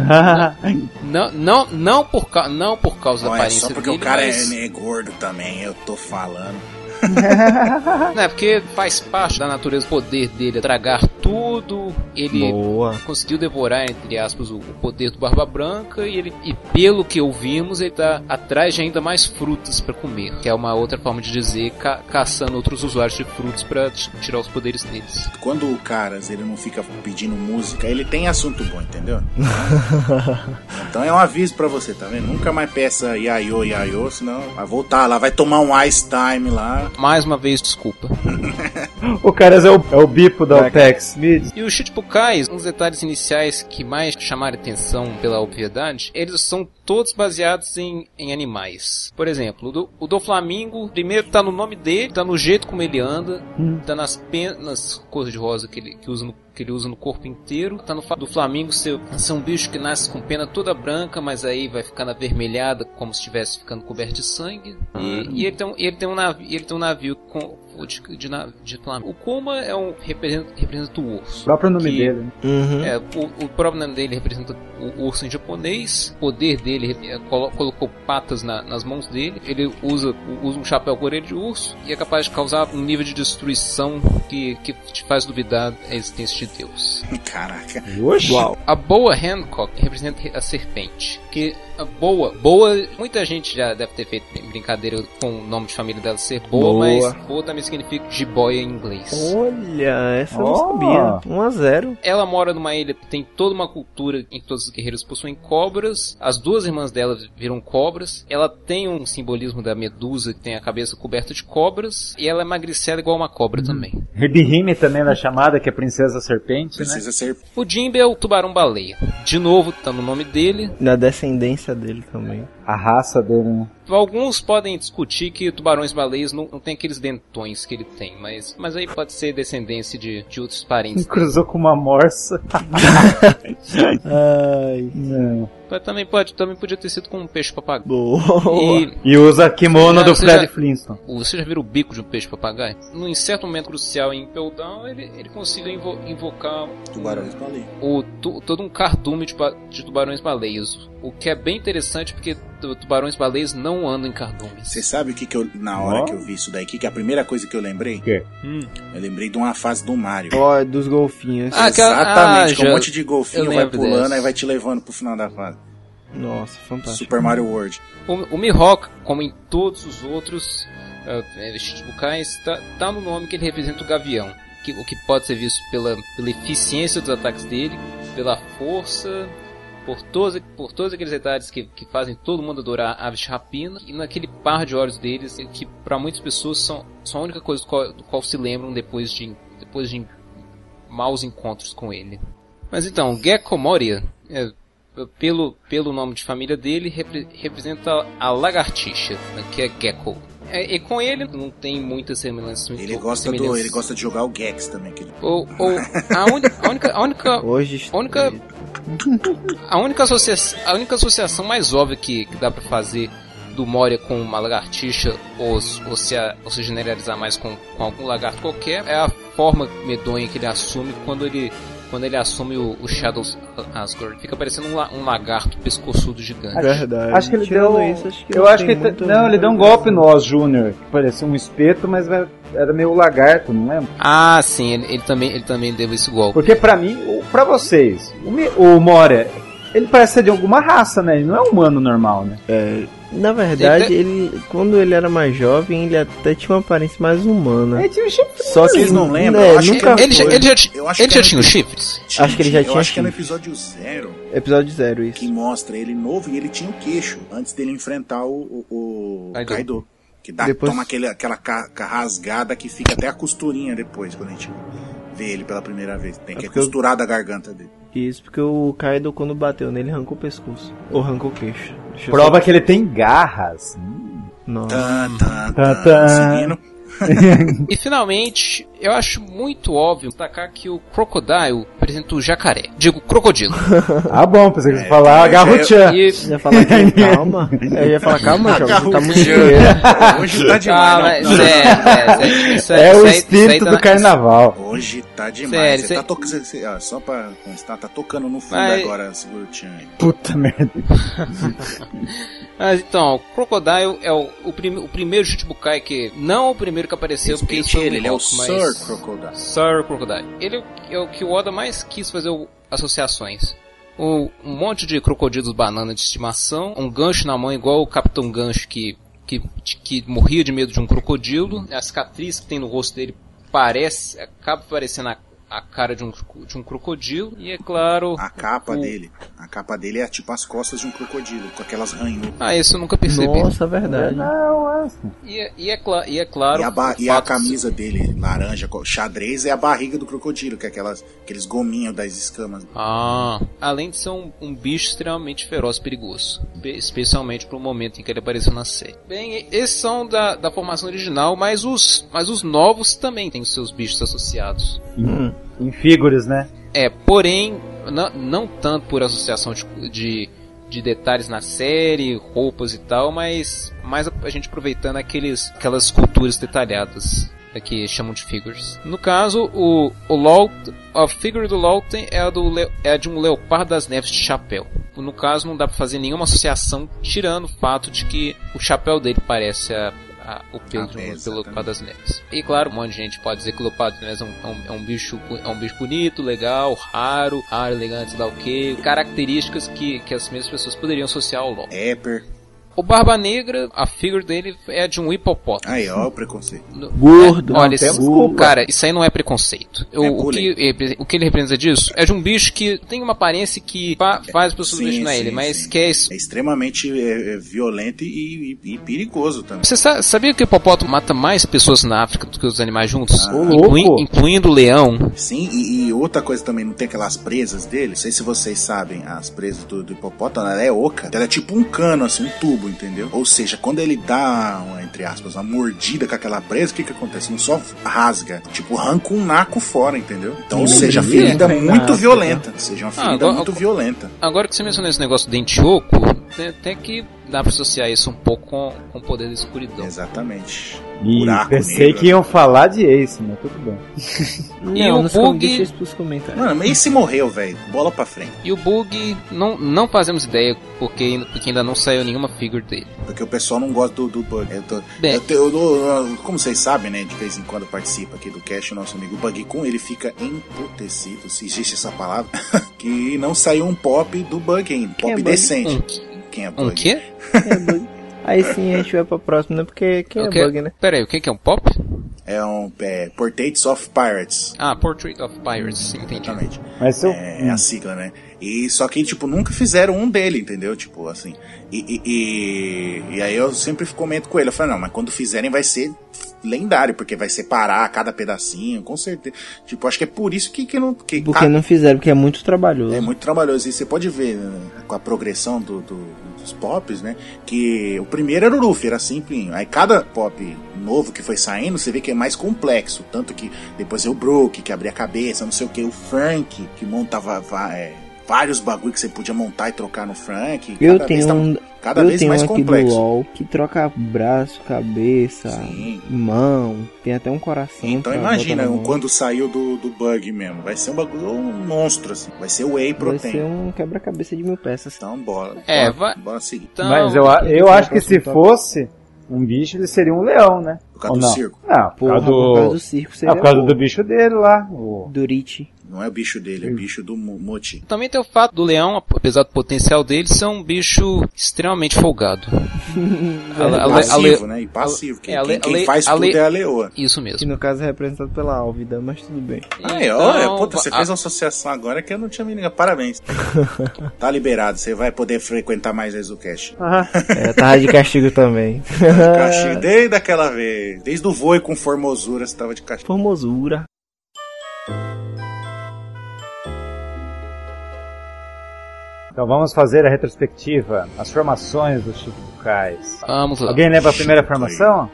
Não, não, não, por, não por causa da Não, é aparência só porque dele, o cara mas... é, é gordo também, eu tô falando. Não, é porque faz parte da natureza do poder dele, é tragar tudo. Ele Boa. conseguiu devorar, entre aspas, o, o poder do Barba Branca e ele, e pelo que ouvimos, ele tá atrás de ainda mais frutas pra comer, que é uma outra forma de dizer, ca- caçando outros usuários de frutos pra t- tirar os poderes deles. Quando o Caras ele não fica pedindo música, ele tem assunto bom, entendeu? então é um aviso pra você, tá vendo? Nunca mais peça Yayo, Yayo, senão vai voltar lá, vai tomar um Ice Time lá. Mais uma vez, desculpa. o cara é o, é o bipo da Altex. E os Shichibukais, uns detalhes iniciais que mais chamaram atenção pela obviedade, eles são todos baseados em, em animais. Por exemplo, o do, o do Flamingo, primeiro tá no nome dele, tá no jeito como ele anda, tá nas penas cor de rosa que ele, que usa no, que ele usa no corpo inteiro, tá no fato do Flamingo ser, ser um bicho que nasce com pena toda branca, mas aí vai ficando avermelhada como se estivesse ficando coberto de sangue. E, e ele, tem um, ele, tem um navio, ele tem um navio com, de, de, de. O Kuma é um, representa, representa o urso. O próprio nome Que- dele. né? Uhum. É, o, o próprio nome dele representa o urso em japonês. O poder dele é, colo- colocou patas na- nas mãos dele. Ele usa, usa um chapéu com orelha de urso e é capaz de causar um nível de destruição que, que te faz duvidar da existência de Deus. Caraca. Oxi. A boa Hancock representa a serpente. Que a boa, boa, muita gente já deve ter feito brincadeira com o nome de família dela ser boa, Boa. mas boa também significa jiboia em inglês. Olha, essa eu não sabia. 1 a 0 Ela mora numa ilha que tem toda uma cultura em que todos os guerreiros possuem cobras. As duas irmãs dela viram cobras. Ela tem um simbolismo da medusa que tem a cabeça coberta de cobras. E ela é magricela igual uma cobra também. Ribihime também da chamada, que é Princesa Serpente, né? Precisa ser. O Jimbe é o tubarão-baleia. De novo, tá no nome dele. Da descendência dele também. A raça dele, né? Alguns podem discutir que tubarões-baleias não, não tem aqueles dentões que ele tem. Mas, mas aí pode ser descendência de, de outros parentes. Cruzou com uma morsa. Ai. Não. Mas também, pode, também podia ter sido com um peixe papagaio. Boa. E E usa kimono Já- do Fred já- Flintstone. você já viu o bico de um peixe papagaio? Num certo momento crucial em Impel Down, ele, ele consegue invo- invocar Tubarões baleia. o, tu- todo um cardume de, de tubarões-baleias. O que é bem interessante porque tu- tubarões-baleias não andam em cardumes. Você sabe o que, que eu, na hora Ó. que eu vi isso daí, que, que é a primeira coisa que eu lembrei? quê? Hum. Eu lembrei de uma fase do Mario. Ó, dos golfinhos. Ah, Exatamente, ah, com um já- monte de golfinho vai pulando e vai te levando pro final da fase. Nossa, fantástico. Super Mario World. O, o Mihawk, como em todos os outros uh, Shichibukais, tá, tá no nome que ele representa o gavião. Que, o que pode ser visto pela, pela eficiência dos ataques dele, pela força, por todos, por todos aqueles detalhes que, que fazem todo mundo adorar aves de rapina, e naquele par de olhos deles, que para muitas pessoas são, são a única coisa do qual, do qual se lembram depois de, depois de maus encontros com ele. Mas então, Gecko Moria, é, pelo, pelo nome de família dele, repre- representa a lagartixa, né, que é Gecko. É, e com ele não tem muitas semelhanças. Ele gosta, do, semelhanças. ele gosta de jogar o Gex também. Que ele... Ou, ou a, uni- a única, a única, Hoje. a única, a única, associação, a única associação mais óbvia que, que dá pra fazer do Moria com uma lagartixa, ou, ou, se, ou se generalizar mais com, com algum lagarto qualquer, é a forma medonha que ele assume quando ele, quando ele assume o, o Shadows Asgard. Fica parecendo um, la- um lagarto pescoçudo gigante. Verdade. Acho que ele Tirando deu. isso, acho que eu não acho que ele. muito- Não, ele deu um golpe no Oz Jr., que parecia um espeto, mas era meio lagarto, não lembro? Ah, sim, ele, ele também, ele também deu esse golpe. Porque pra mim, pra vocês, o, o Moria, ele parece ser de alguma raça, né? Ele não é humano normal, né? É, na verdade, ele, quando ele era mais jovem, ele até tinha uma aparência mais humana. Ele tinha um chifre. Só que Vocês não lembram? né, Eu acho que nunca Ele, já- foi. ele já, Eu acho ele que já era- tinha os chifres? Acho que ele já Eu tinha acho que é no chifre. episódio zero Episódio zero, isso. que mostra ele novo e ele tinha o queixo antes dele enfrentar o, o, o Kaido. Kaido. Que dá, Depois- toma aquele, aquela ca- ca- rasgada que fica até a costurinha depois, quando a gente vê ele pela primeira vez. Tem É que é porque eu- costurada a garganta dele. Isso, porque o Kaido, quando bateu nele, arrancou o pescoço. Ou arrancou o queixo. Deixa eu Prova que ele tem garras. Hum. Nossa. Tan, Tan, tan, tan. seguindo. E finalmente, eu acho muito óbvio destacar que o Crocodile representa o jacaré. Digo, crocodilo. Ah, bom, pensei que você ia falar É, já- garruchan. E Eu ia falar que calma. Eu ia falar, calma, jovem. Tá muito. Hoje tá Ah, demais. sério. Isso É isso o espírito tá do na- carnaval. Hoje tá demais. Sério, você cê- tá tocando. cê- cê- ó, Só pra constar, tá tocando no fundo Mas- agora, segura o tchan. Puta merda. Mas então, o Crocodile é o, o, prime- o primeiro Shichibukai que. Não o primeiro que apareceu, porque foi ele, ele é o mas- Sir Crocodile. Sir Crocodile. Ele é o- que o Oda mais quis fazer o- associações. O- um monte de crocodilos banana de estimação, um gancho na mão igual o Capitão Gancho que, que, que morria de medo de um crocodilo, a cicatriz que tem no rosto dele parece, acaba parecendo a, a cara de um, de um crocodilo, e é claro... A capa o- dele. A capa dele é tipo as costas de um crocodilo, com aquelas ranhuras. Ah, isso eu nunca percebi. Nossa, verdade. Não, é assim. E, é- e é, cla- e é claro... E a, ba- e a camisa dele, laranja, xadrez, é a barriga do crocodilo, que é aquelas, aqueles gominhos das escamas. Ah, além de ser um, um bicho extremamente feroz e perigoso, especialmente pro momento em que ele apareceu na série. Bem, esses são da, da formação original, mas os, mas os novos também têm os seus bichos associados. Hum. Em figuras, né? É, porém, não, não tanto por associação de, de, de detalhes na série, roupas e tal, mas mais a, gente aproveitando aqueles, aquelas esculturas detalhadas é que chamam de figures. No caso, o, o Laut, a figure do Lauten é a, do, é a de um leopardo das neves de chapéu. No caso, não dá pra fazer nenhuma associação, tirando o fato de que o chapéu dele parece a, a- o um, é, pelo leopardo das neves. E claro, um monte de gente pode dizer que o leopardo das neves é um, é um- é um bicho, é um bicho bonito, legal, raro, raro, elegante, sei lá o que. Características que, que as mesmas pessoas poderiam associar ao LoL. Éper. O Barba Negra, a figure dele é de um hipopótamo. Aí, ó, o preconceito. No- Gordo. Olha, não, isso- temos culpa. cara, isso aí não é preconceito. O, É o, que, o que ele representa disso é de um bicho que tem uma aparência que fa- faz as pessoas imaginar ele, mas sim. que é es- É extremamente é, é, violento e, e- e perigoso também. Você sa- sabia que o hipopótamo mata mais pessoas na África do que os animais juntos? Ah. Inclui- louco. incluindo o leão. Sim, e, e outra coisa também, não tem aquelas presas dele? Não sei se vocês sabem, as presas do, do hipopótamo, ela é oca. Ela é tipo um cano, assim, um tubo. Tubo, entendeu? Ou seja, quando ele dá, uma, entre aspas, uma mordida com aquela presa, o que que acontece? Não só rasga, tipo, arranca um naco fora, entendeu? Então, ou seja, sim, ferida é, muito é, violenta. Seja uma Ah, ferida agora- muito violenta. Agora que você mencionou esse negócio do Dentioco, tem até que dá pra associar isso um pouco com, com o poder da escuridão. Exatamente. E Buraco pensei negro. que iam falar de Ace, mas tudo bem. Não, E o nos com- bug-. Mano, esse morreu, velho. Bola pra frente. E o Bug, não, não fazemos ideia, porque, porque ainda não saiu nenhuma figure dele. Porque o pessoal não gosta do, do bug. Eu tô- Bem. eu eu dou- como vocês sabem, né? De vez em quando participa aqui do cast, o nosso amigo Bug Kun, ele fica emputecido, se existe essa palavra, que não saiu um pop do Bug ainda. É Pop Bug? Um, Quem é Bug? um quê? É bug. Aí sim a gente vai pra próxima, né? Porque quem é O quê? bug, né? Pera aí, o que que é um pop? É um é, Portraits of Pirates. Ah, Portrait of Pirates, entendi. Exatamente. Mas eu, É, é a sigla, né? E só que, tipo, nunca fizeram um dele, entendeu? Tipo, assim. E, e, e, e aí eu sempre comento com ele, eu falo, não, mas quando fizerem vai ser lendário, porque vai separar cada pedacinho, com certeza. Tipo, acho que é por isso que, que não. Que Porque ca- não fizeram, porque é muito trabalhoso. É muito trabalhoso. E você pode ver né, com a progressão do, do- dos pops, né? Que o primeiro era o Luffy, era simplinho. Aí cada pop novo que foi saindo, você vê que é mais complexo. Tanto que depois é o Brook, que abria a cabeça, não sei o que, o Frank, que montava va- é, vários bagulho que você podia montar e trocar no Frank. Eu Cada vez tenho tá um, cada eu vez tenho mais um aqui complexo. do LoL que troca braço, cabeça, Sim. mão, tem até um coração. Então imagina quando saiu do, do bug mesmo. Vai ser um bagulho um monstro, assim. Vai ser o Whey Vai Protein. ser um quebra-cabeça de mil peças. Então bora. É, bora, vai- bora seguir. Então, mas eu, a- eu acho que se fosse um bicho, ele seria um leão, né? Por causa Ou do não? circo. Não, por Porra, causa por causa do do... circo Ah, seria por causa bom. do bicho dele lá. O... Durite. Não é o bicho dele, é o bicho do Mo- Moti. Também tem o fato do leão, apesar do potencial dele, ser um bicho extremamente folgado. A- a- a- passivo, a- né? E passivo. Quem, é, a quem- le- quem faz a tudo é a leoa. Isso Que mesmo. no caso é representado pela Álvida, mas tudo bem. Aí, olha, Então, puta, você a- fez uma associação agora que eu não tinha me ligado. Parabéns. tá liberado, você vai poder frequentar mais vezes o cast. É, tava de castigo também. Castigo, desde aquela vez. Desde o voo com formosura você tava de castigo. Formosura. Então vamos fazer a retrospectiva, as formações dos Shichibukais. Vamos lá. Alguém lembra a primeira formação?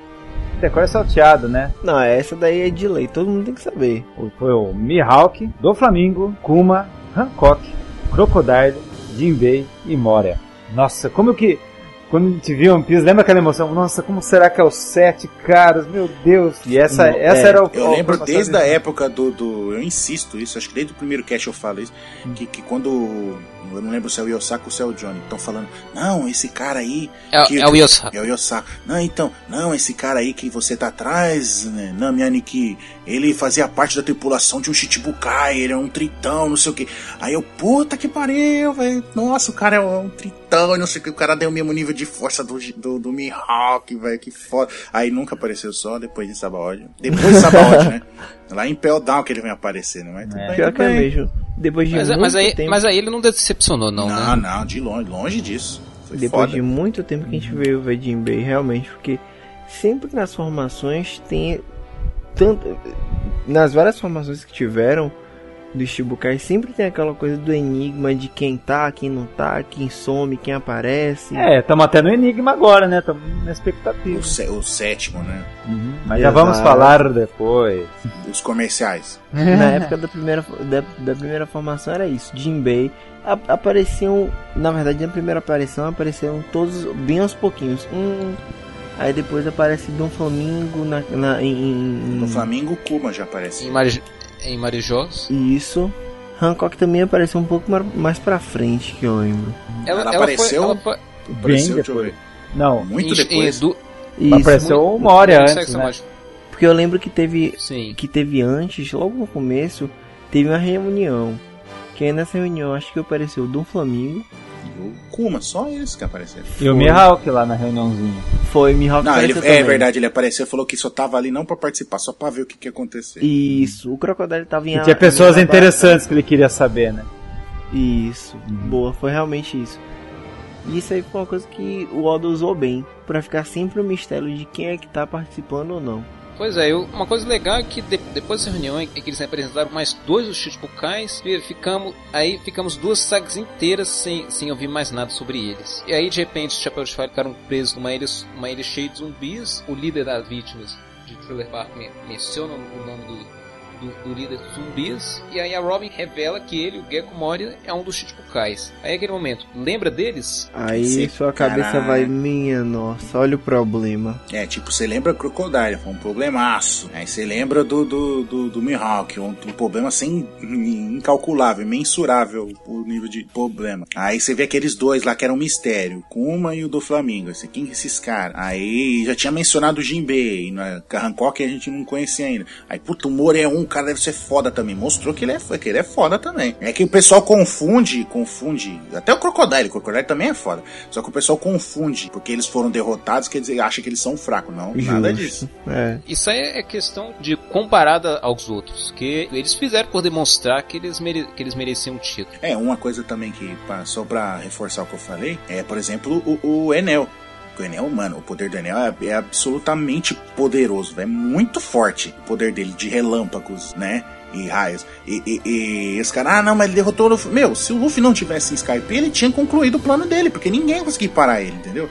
Decora é salteado, né? Não, essa daí é de lei, todo mundo tem que saber. Foi o Mihawk, do Flamingo, Kuma, Hancock, Crocodile, Jinbei e Moria. Nossa, como que... Quando a gente viu One Piece, lembra aquela emoção? Nossa, como será que é os sete caras? Meu Deus! E essa, Não, essa é, era o... Eu lembro desde a época do, do. Eu insisto isso, acho que desde o primeiro cast eu falo isso. Que, que quando. Eu não lembro se é o Yosaka ou se é o Johnny. Estão falando, não, esse cara aí. É, que- é o Yosaka. É o Yosaka. Não, então, não, esse cara aí que você tá atrás, né? Não, minha Niki, ele fazia parte da tripulação de um Chichibukai, ele é um tritão, não sei o que. Aí eu, puta que pariu, velho. Nossa, o cara é um tritão, não sei o que. O cara tem o mesmo nível de força do, do, do Mihawk, velho, que foda. Aí nunca apareceu só depois de Sabaody. Depois de Sabaody, né? Lá em Pell Down que ele vem aparecer, né? Mas tudo bem, Pior tudo que é mesmo. Depois de Mas, muito mas, aí, tempo. mas aí ele não decepcionou, não, Não, né? não, de longe, longe disso. Foi Depois foda. de muito tempo que a gente veio ver Jinbei, realmente, porque sempre nas formações tem tanto nas várias formações que tiveram do Shibukai sempre tem aquela coisa do enigma de quem tá, quem não tá, quem some, quem aparece. É, estamos até no Enigma agora, né? Estamos na expectativa. O, sé- o sétimo, né? Uhum. Mas já vamos Exato. falar depois. Os comerciais. Na época da primeira, da, da primeira formação era isso, Jinbei. Apareciam, na verdade, na primeira aparição apareceram todos bem aos pouquinhos. Um, aí depois aparece Dom Flamingo na, na, em, em- No Flamengo, o Kuma já aparece. Em, em Marijós. Isso. Hancock também apareceu um pouco mais pra frente, que eu lembro. Ela apareceu? Foi, ela foi, Apareceu, Bem deixa eu depois. Não, Muito em- depois. em- do- Isso, apareceu uma hora no antes, Sexo né? Porque eu lembro que teve, Sim. que teve antes, logo no começo, teve uma reunião. Que aí nessa reunião acho que apareceu Dom Flamingo. O Kuma, só esse que apareceu. E o Mihawk lá na reuniãozinha. Foi Mihawk Não, ele, apareceu é também. verdade, ele apareceu falou que só tava ali não pra participar, só pra ver o que, que ia acontecer. Isso, o Crocodile tava em E tinha pessoas em- interessantes que ele queria saber, né? Isso, boa, foi realmente isso. E isso aí foi uma coisa que o Oda usou bem, pra ficar sempre o mistério de quem é que tá participando ou não. Pois é, eu- uma coisa legal é que de- depois dessa reunião em que eles apresentaram mais dois dos Chichibukais, ficamos, aí ficamos duas sagas inteiras sem, sem ouvir mais nada sobre eles. E aí de repente os Chapéus de Palha ficaram presos numa ilha, uma ilha cheia de zumbis, o líder das vítimas de Thriller men- menciona o nome do, do, do líder dos zumbis, e aí a Robin revela que ele, o Gecko Moria, é um dos Chichibukais. Aí aquele momento, lembra deles? Aí Esse sua cabeça caralho. vai, minha nossa, olha o problema. É, tipo, você lembra Crocodile, foi um problemaço. Aí você lembra do, do, do, do Mihawk, um, um problema sem incalculável, mensurável o nível de problema. Aí você vê aqueles dois lá que eram um mistério, Kuma e o do Flamengo. Esse, quem que esses caras? Aí já tinha mencionado o Jinbei, né? Hancock a gente não conhecia ainda. Aí, puta, o Moro é um, cara deve ser foda também. Mostrou que ele é, que ele é foda também. É que o pessoal confunde, confunde. Até o Crocodile, o Crocodile também é foda. Só que o pessoal confunde, porque eles foram derrotados, quer dizer, acha que eles são fracos. Não, nada Justo. disso. É. Isso aí é questão de comparada aos outros, que eles fizeram por demonstrar que eles, mere- que eles mereciam um título. É, uma coisa também que, pra- só pra reforçar o que eu falei, é, por exemplo, o, o Enel. O Enel, mano, o poder do Enel é, é absolutamente poderoso, é muito forte o poder dele de relâmpagos, né? E raios. E, e, e esse cara, ah, não, mas ele derrotou o Luffy. Meu, se o Luffy não tivesse em Skype, ele tinha concluído o plano dele, porque ninguém ia conseguir parar ele, entendeu?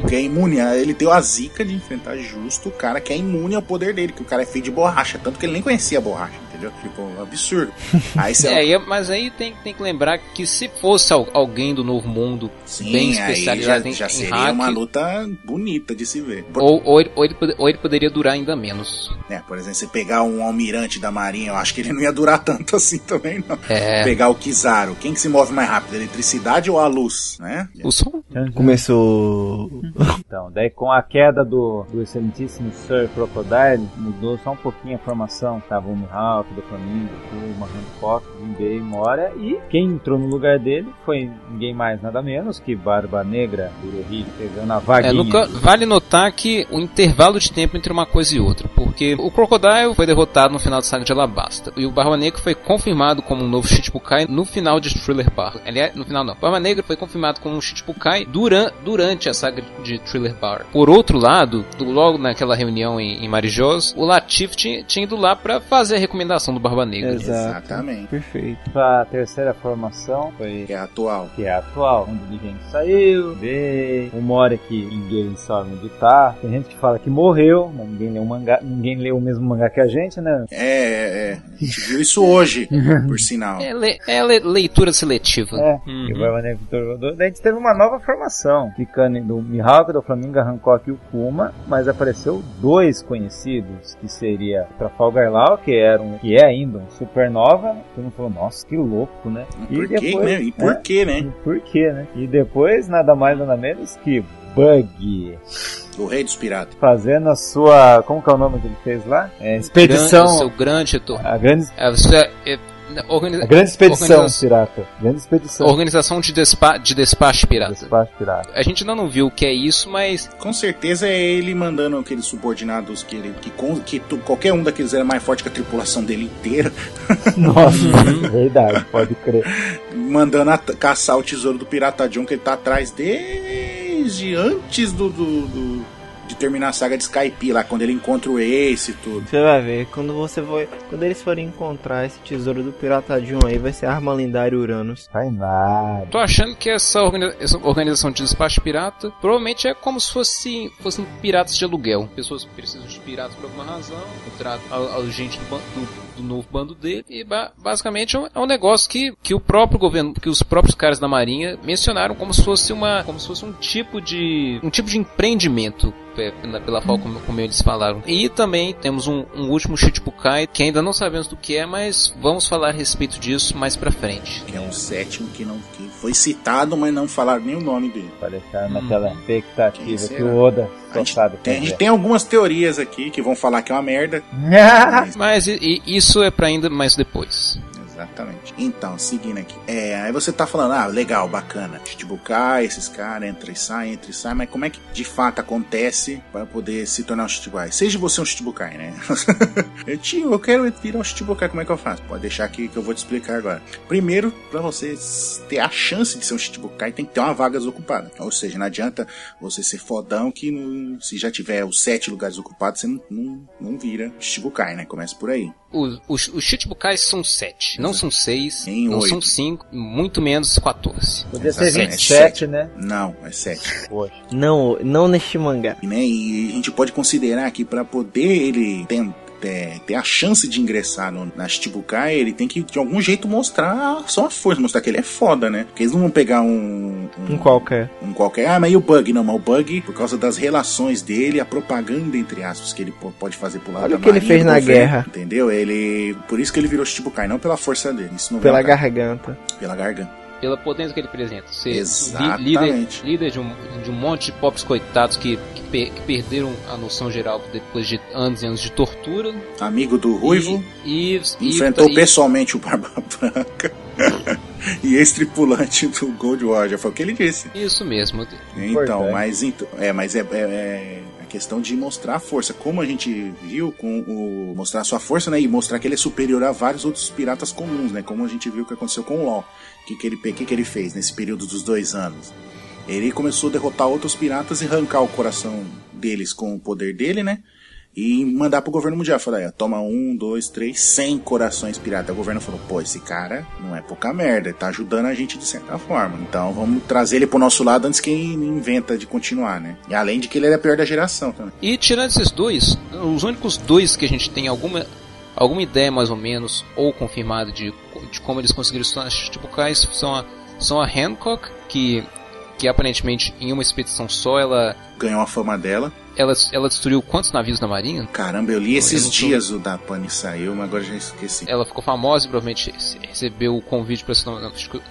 Porque é imune, ele deu a zica de enfrentar justo o cara que é imune ao poder dele, que o cara é feito de borracha, tanto que ele nem conhecia a borracha, entendeu? Tipo, um absurdo. Aí você É, e- mas aí tem, tem que lembrar que se fosse al- alguém do Novo Mundo Sim, bem aí já, especializado em, já em seria hack, uma luta bonita de se ver. Por, ou, ou, ele, ou, ele, ou ele poderia durar ainda menos. né, por exemplo, você pegar um almirante da marinha, eu acho que ele não ia durar tanto assim também, não. É. Pegar o Kizaru, quem que se move mais rápido, a eletricidade ou a luz, né? O som? Começou. Então, daí com a queda do, do excelentíssimo Sir Crocodile, mudou só um pouquinho a formação. Tava o Mihawk, do Flamengo, Kuma, Hancock, Jinbei, Moria. E quem entrou no lugar dele foi ninguém mais, nada menos que Barba Negra, Kurohige, pegando a É, vaguinha. no ca- vale notar que o intervalo de tempo entre uma coisa e outra, porque o Crocodile foi derrotado no final da saga de Alabasta, e o Barba Negra foi confirmado como um novo Shichibukai no final de Thriller Bar. Aliás, no final não. Barba Negra foi confirmado como um Shichibukai duran, durante a saga de Thriller Bar. Por outro lado, do- logo naquela reunião em, em Marijós, o Latif tinha, tinha ido lá pra fazer a recomendação do Barba Negra. Exato. Exatamente. Perfeito. A terceira formação foi Que é atual. que é a atual, onde o Digente saiu, veio, o Moria que ninguém sabe onde tá. Tem gente que fala que morreu, mas ninguém leu o mangá, ninguém leu o mesmo mangá que a gente, né? É, é, é. A gente viu isso hoje, por sinal. É, le- é le- leitura seletiva. É, Uhum. e o Barba Negra Daí a gente teve uma nova formação, ficando do Mihawk, do Flamengo, Hancock e o Kuma, mas apareceu dois conhecidos, que seria Trafalgar Law, que era um, que é ainda um supernova, todo mundo falou, nossa, que louco, né? Por quê, né? E por é, quê, né? e por quê, né? E depois, nada mais nada menos que Bug, O rei dos piratas. fazendo a sua, como que é o nome que ele fez lá? É, expedição, seu grande retorno. a grande, é- organiza- a grande expedição Organização- pirata, grande expedição, Organização de, despa de despacho pirata. despacho pirata. A gente ainda não viu o que é isso, mas Com certeza é ele mandando aqueles subordinados que ele. que, com- que tu- qualquer um daqueles era mais forte que a tripulação dele inteira. Nossa, verdade, pode crer. mandando a- caçar o tesouro do Pirata John, que ele tá atrás desde antes do, do- do- de terminar a saga de Skype lá, quando ele encontra o Ace e tudo. Você vai ver, quando você for. Quando eles forem encontrar esse tesouro do Pirata John aí, vai ser a arma lendária Uranus. Vai nada. tô achando que essa, organi- essa organização de despacho pirata provavelmente é como se fosse, fossem piratas de aluguel. Pessoas que precisam de piratas por alguma razão, contratam a, a gente do, ban- do- do novo bando dele e ba- basicamente é um, é um negócio que, que o próprio governo, que os próprios caras da marinha mencionaram como se fosse uma, como se fosse um tipo de, um tipo de empreendimento pe- pela, pela forma como, como eles falaram. E também temos um, um último Shichibukai que ainda não sabemos do que é, mas vamos falar a respeito disso mais pra frente. Que é um sétimo que não que foi citado, mas não falaram nem o nome dele. Pra deixar naquela expectativa que o Oda A gente, sabe tem, a gente fazer. tem algumas teorias aqui que vão falar que é uma merda. Mas- Mas e- e isso é pra ainda mais depois. Exatamente. Então, seguindo aqui. É, aí você tá falando, ah, legal, bacana. Shichibukai, esses caras, entra e sai, entra e sai, mas como é que de fato acontece para poder se tornar um Shichibukai? Seja você um Shichibukai, né? eu, tio, eu quero virar um Shichibukai, como é que eu faço? Pode deixar aqui que eu vou te explicar agora. Primeiro, para você ter a chance de ser um Shichibukai, tem que ter uma vaga desocupada. Ou seja, não adianta você ser fodão que não, se já tiver os sete lugares ocupados, você não, não, não vira Shichibukai, né? Começa por aí. Os, os, os Shichibukais são sete, não são seis, Nem não oito. são cinco, muito menos 14. Podia ser Exatamente. 27, né? Não, é sete. Poxa. Não, não neste mangá. né? E a gente pode considerar que para poder ele ter, ter, ter a chance de ingressar no, na Shichibukai, ele tem que de algum jeito mostrar só a força, mostrar que ele é foda, né? Porque eles não vão pegar um, Um qualquer. um qualquer, ah, mas e o bug? Não, mas o bug, por causa das relações dele, a propaganda, entre aspas, que ele po- pode fazer pro lado Olha da o que ele Marinha, fez do na governo, guerra. Entendeu? Ele. Por isso que ele virou Shichibukai, não pela força dele. Isso não Pela garganta. Pela garganta. Pela potência que ele apresenta. Ser Exatamente. líder, líder de, um, de um monte de pobres coitados que, que, per- que perderam a noção geral depois de anos e anos de tortura. Amigo do Ruivo. E, e, enfrentou e, pessoalmente o Barba Branca. e ex-tripulante do Gold Roger. Foi o que ele disse. Isso mesmo. Então, Importante. mas, então, é, mas é, é- é a questão de mostrar a força. Como a gente viu com o. mostrar a sua força, né? E mostrar que ele é superior a vários outros piratas comuns, né? Como a gente viu que aconteceu com o LOL. O que, que, ele, que, que ele fez nesse período dos dois anos? Ele começou a derrotar outros piratas e arrancar o coração deles com o poder dele, né? E mandar pro governo mundial. Falar, toma um, dois, três, cem corações pirata. O governo falou, pô, esse cara não é pouca merda, ele tá ajudando a gente de certa forma. Então vamos trazer ele pro nosso lado antes que ele inventa de continuar, né? E além de que ele era pior da geração também. E tirando esses dois, os únicos dois que a gente tem alguma, alguma ideia mais ou menos, ou confirmada de, de como eles conseguiram se tornar Shichibukais são a, são a Hancock, que, que aparentemente em uma expedição só ela, Ganhou a fama dela. ela, ela destruiu quantos navios da marinha? Caramba, eu li esses tô- dias o da Pani saiu, mas agora já esqueci. Ela ficou famosa e provavelmente recebeu o convite para se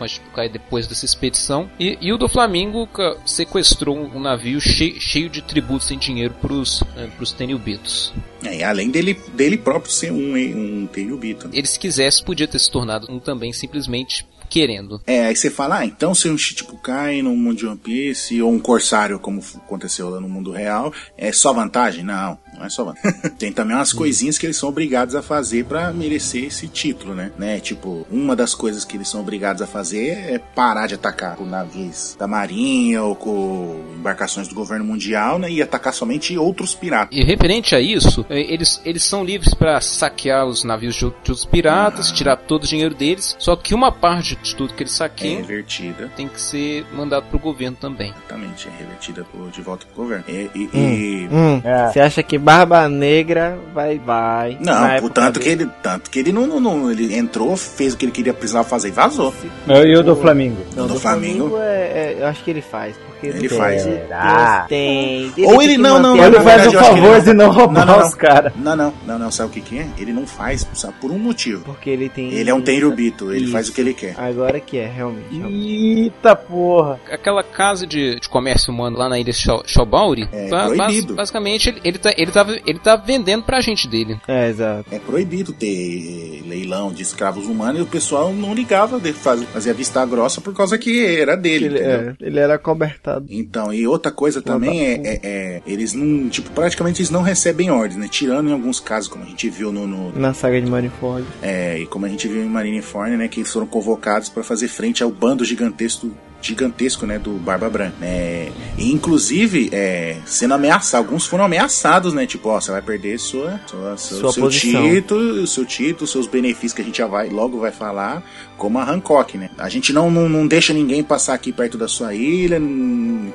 Shichibukai depois dessa expedição. E, e o do Flamengo sequestrou um navio cheio, cheio de tributos sem dinheiro pros, eh, pros Tenryubitos. É, e além dele, dele próprio ser um, um Tenryubito. né? Ele, se quisesse, podia ter se tornado um também simplesmente querendo. É, aí você fala, ah, então ser um Shichibukai no mundo de One Piece ou um Corsário, como aconteceu lá no mundo real, é só vantagem? Não, não é só vantagem. Tem também umas coisinhas que eles são obrigados a fazer pra merecer esse título, né? né? Tipo, uma das coisas que eles são obrigados a fazer é parar de atacar com navios da marinha ou com embarcações do governo mundial, né? E atacar somente outros piratas. E referente a isso, eh, eles, eles são livres para saquear os navios de outros piratas, tirar todo o dinheiro deles, só que uma parte de tudo que eles É saqueiam revertida. tem que ser mandado pro governo também. Exatamente, é revertida pro- de volta pro governo. E, e- e- Hum, É. você acha que Barba Negra vai, vai. Não, por tanto causa que ele, tanto que ele não, não, não- ele entrou, fez o que ele queria precisava fazer e vazou. E o do Flamengo? Não, do do Flamengo. Flamengo, é, é- eu acho que ele faz. Porque Ele faz. Será? Tem. Ou tem ele que não, não, não, Ele faz o que favor ele de não roubar Não, não, os caras. Não, não, não, não, sabe o que que é? Ele não faz, sabe, por um motivo. Porque ele tem. Ele é um Tenryubito, ele Isso. faz o que ele quer. Agora que é, realmente. Eita porra. Aquela casa de, de comércio humano lá na ilha Sho- Shobauri, É tá- proibido. basicamente ele, ele, tá, ele, tava, ele tá vendendo pra gente dele. É, exato. É proibido ter leilão de escravos humanos e o pessoal não ligava, de fazer, fazia vista grossa por causa que era dele, Ele, é, ele era cobertado. Então, e outra coisa também é, é- é, eles não, tipo, praticamente eles não recebem ordens, né? Tirando em alguns casos, como a gente viu no, no- Na saga de Marineford. é, e como a gente viu em Marineford, né, que eles foram convocados para fazer frente ao bando gigantesco gigantesco, né, do Barba Branca, né, e inclusive, é, sendo ameaçados, alguns foram ameaçados, né, tipo, ó, você vai perder sua, sua, seu, Sua seu posição. título, seu título, seus benefícios que a gente já vai, logo vai falar, como a Hancock, né, a gente não, não, não deixa ninguém passar aqui perto da sua ilha,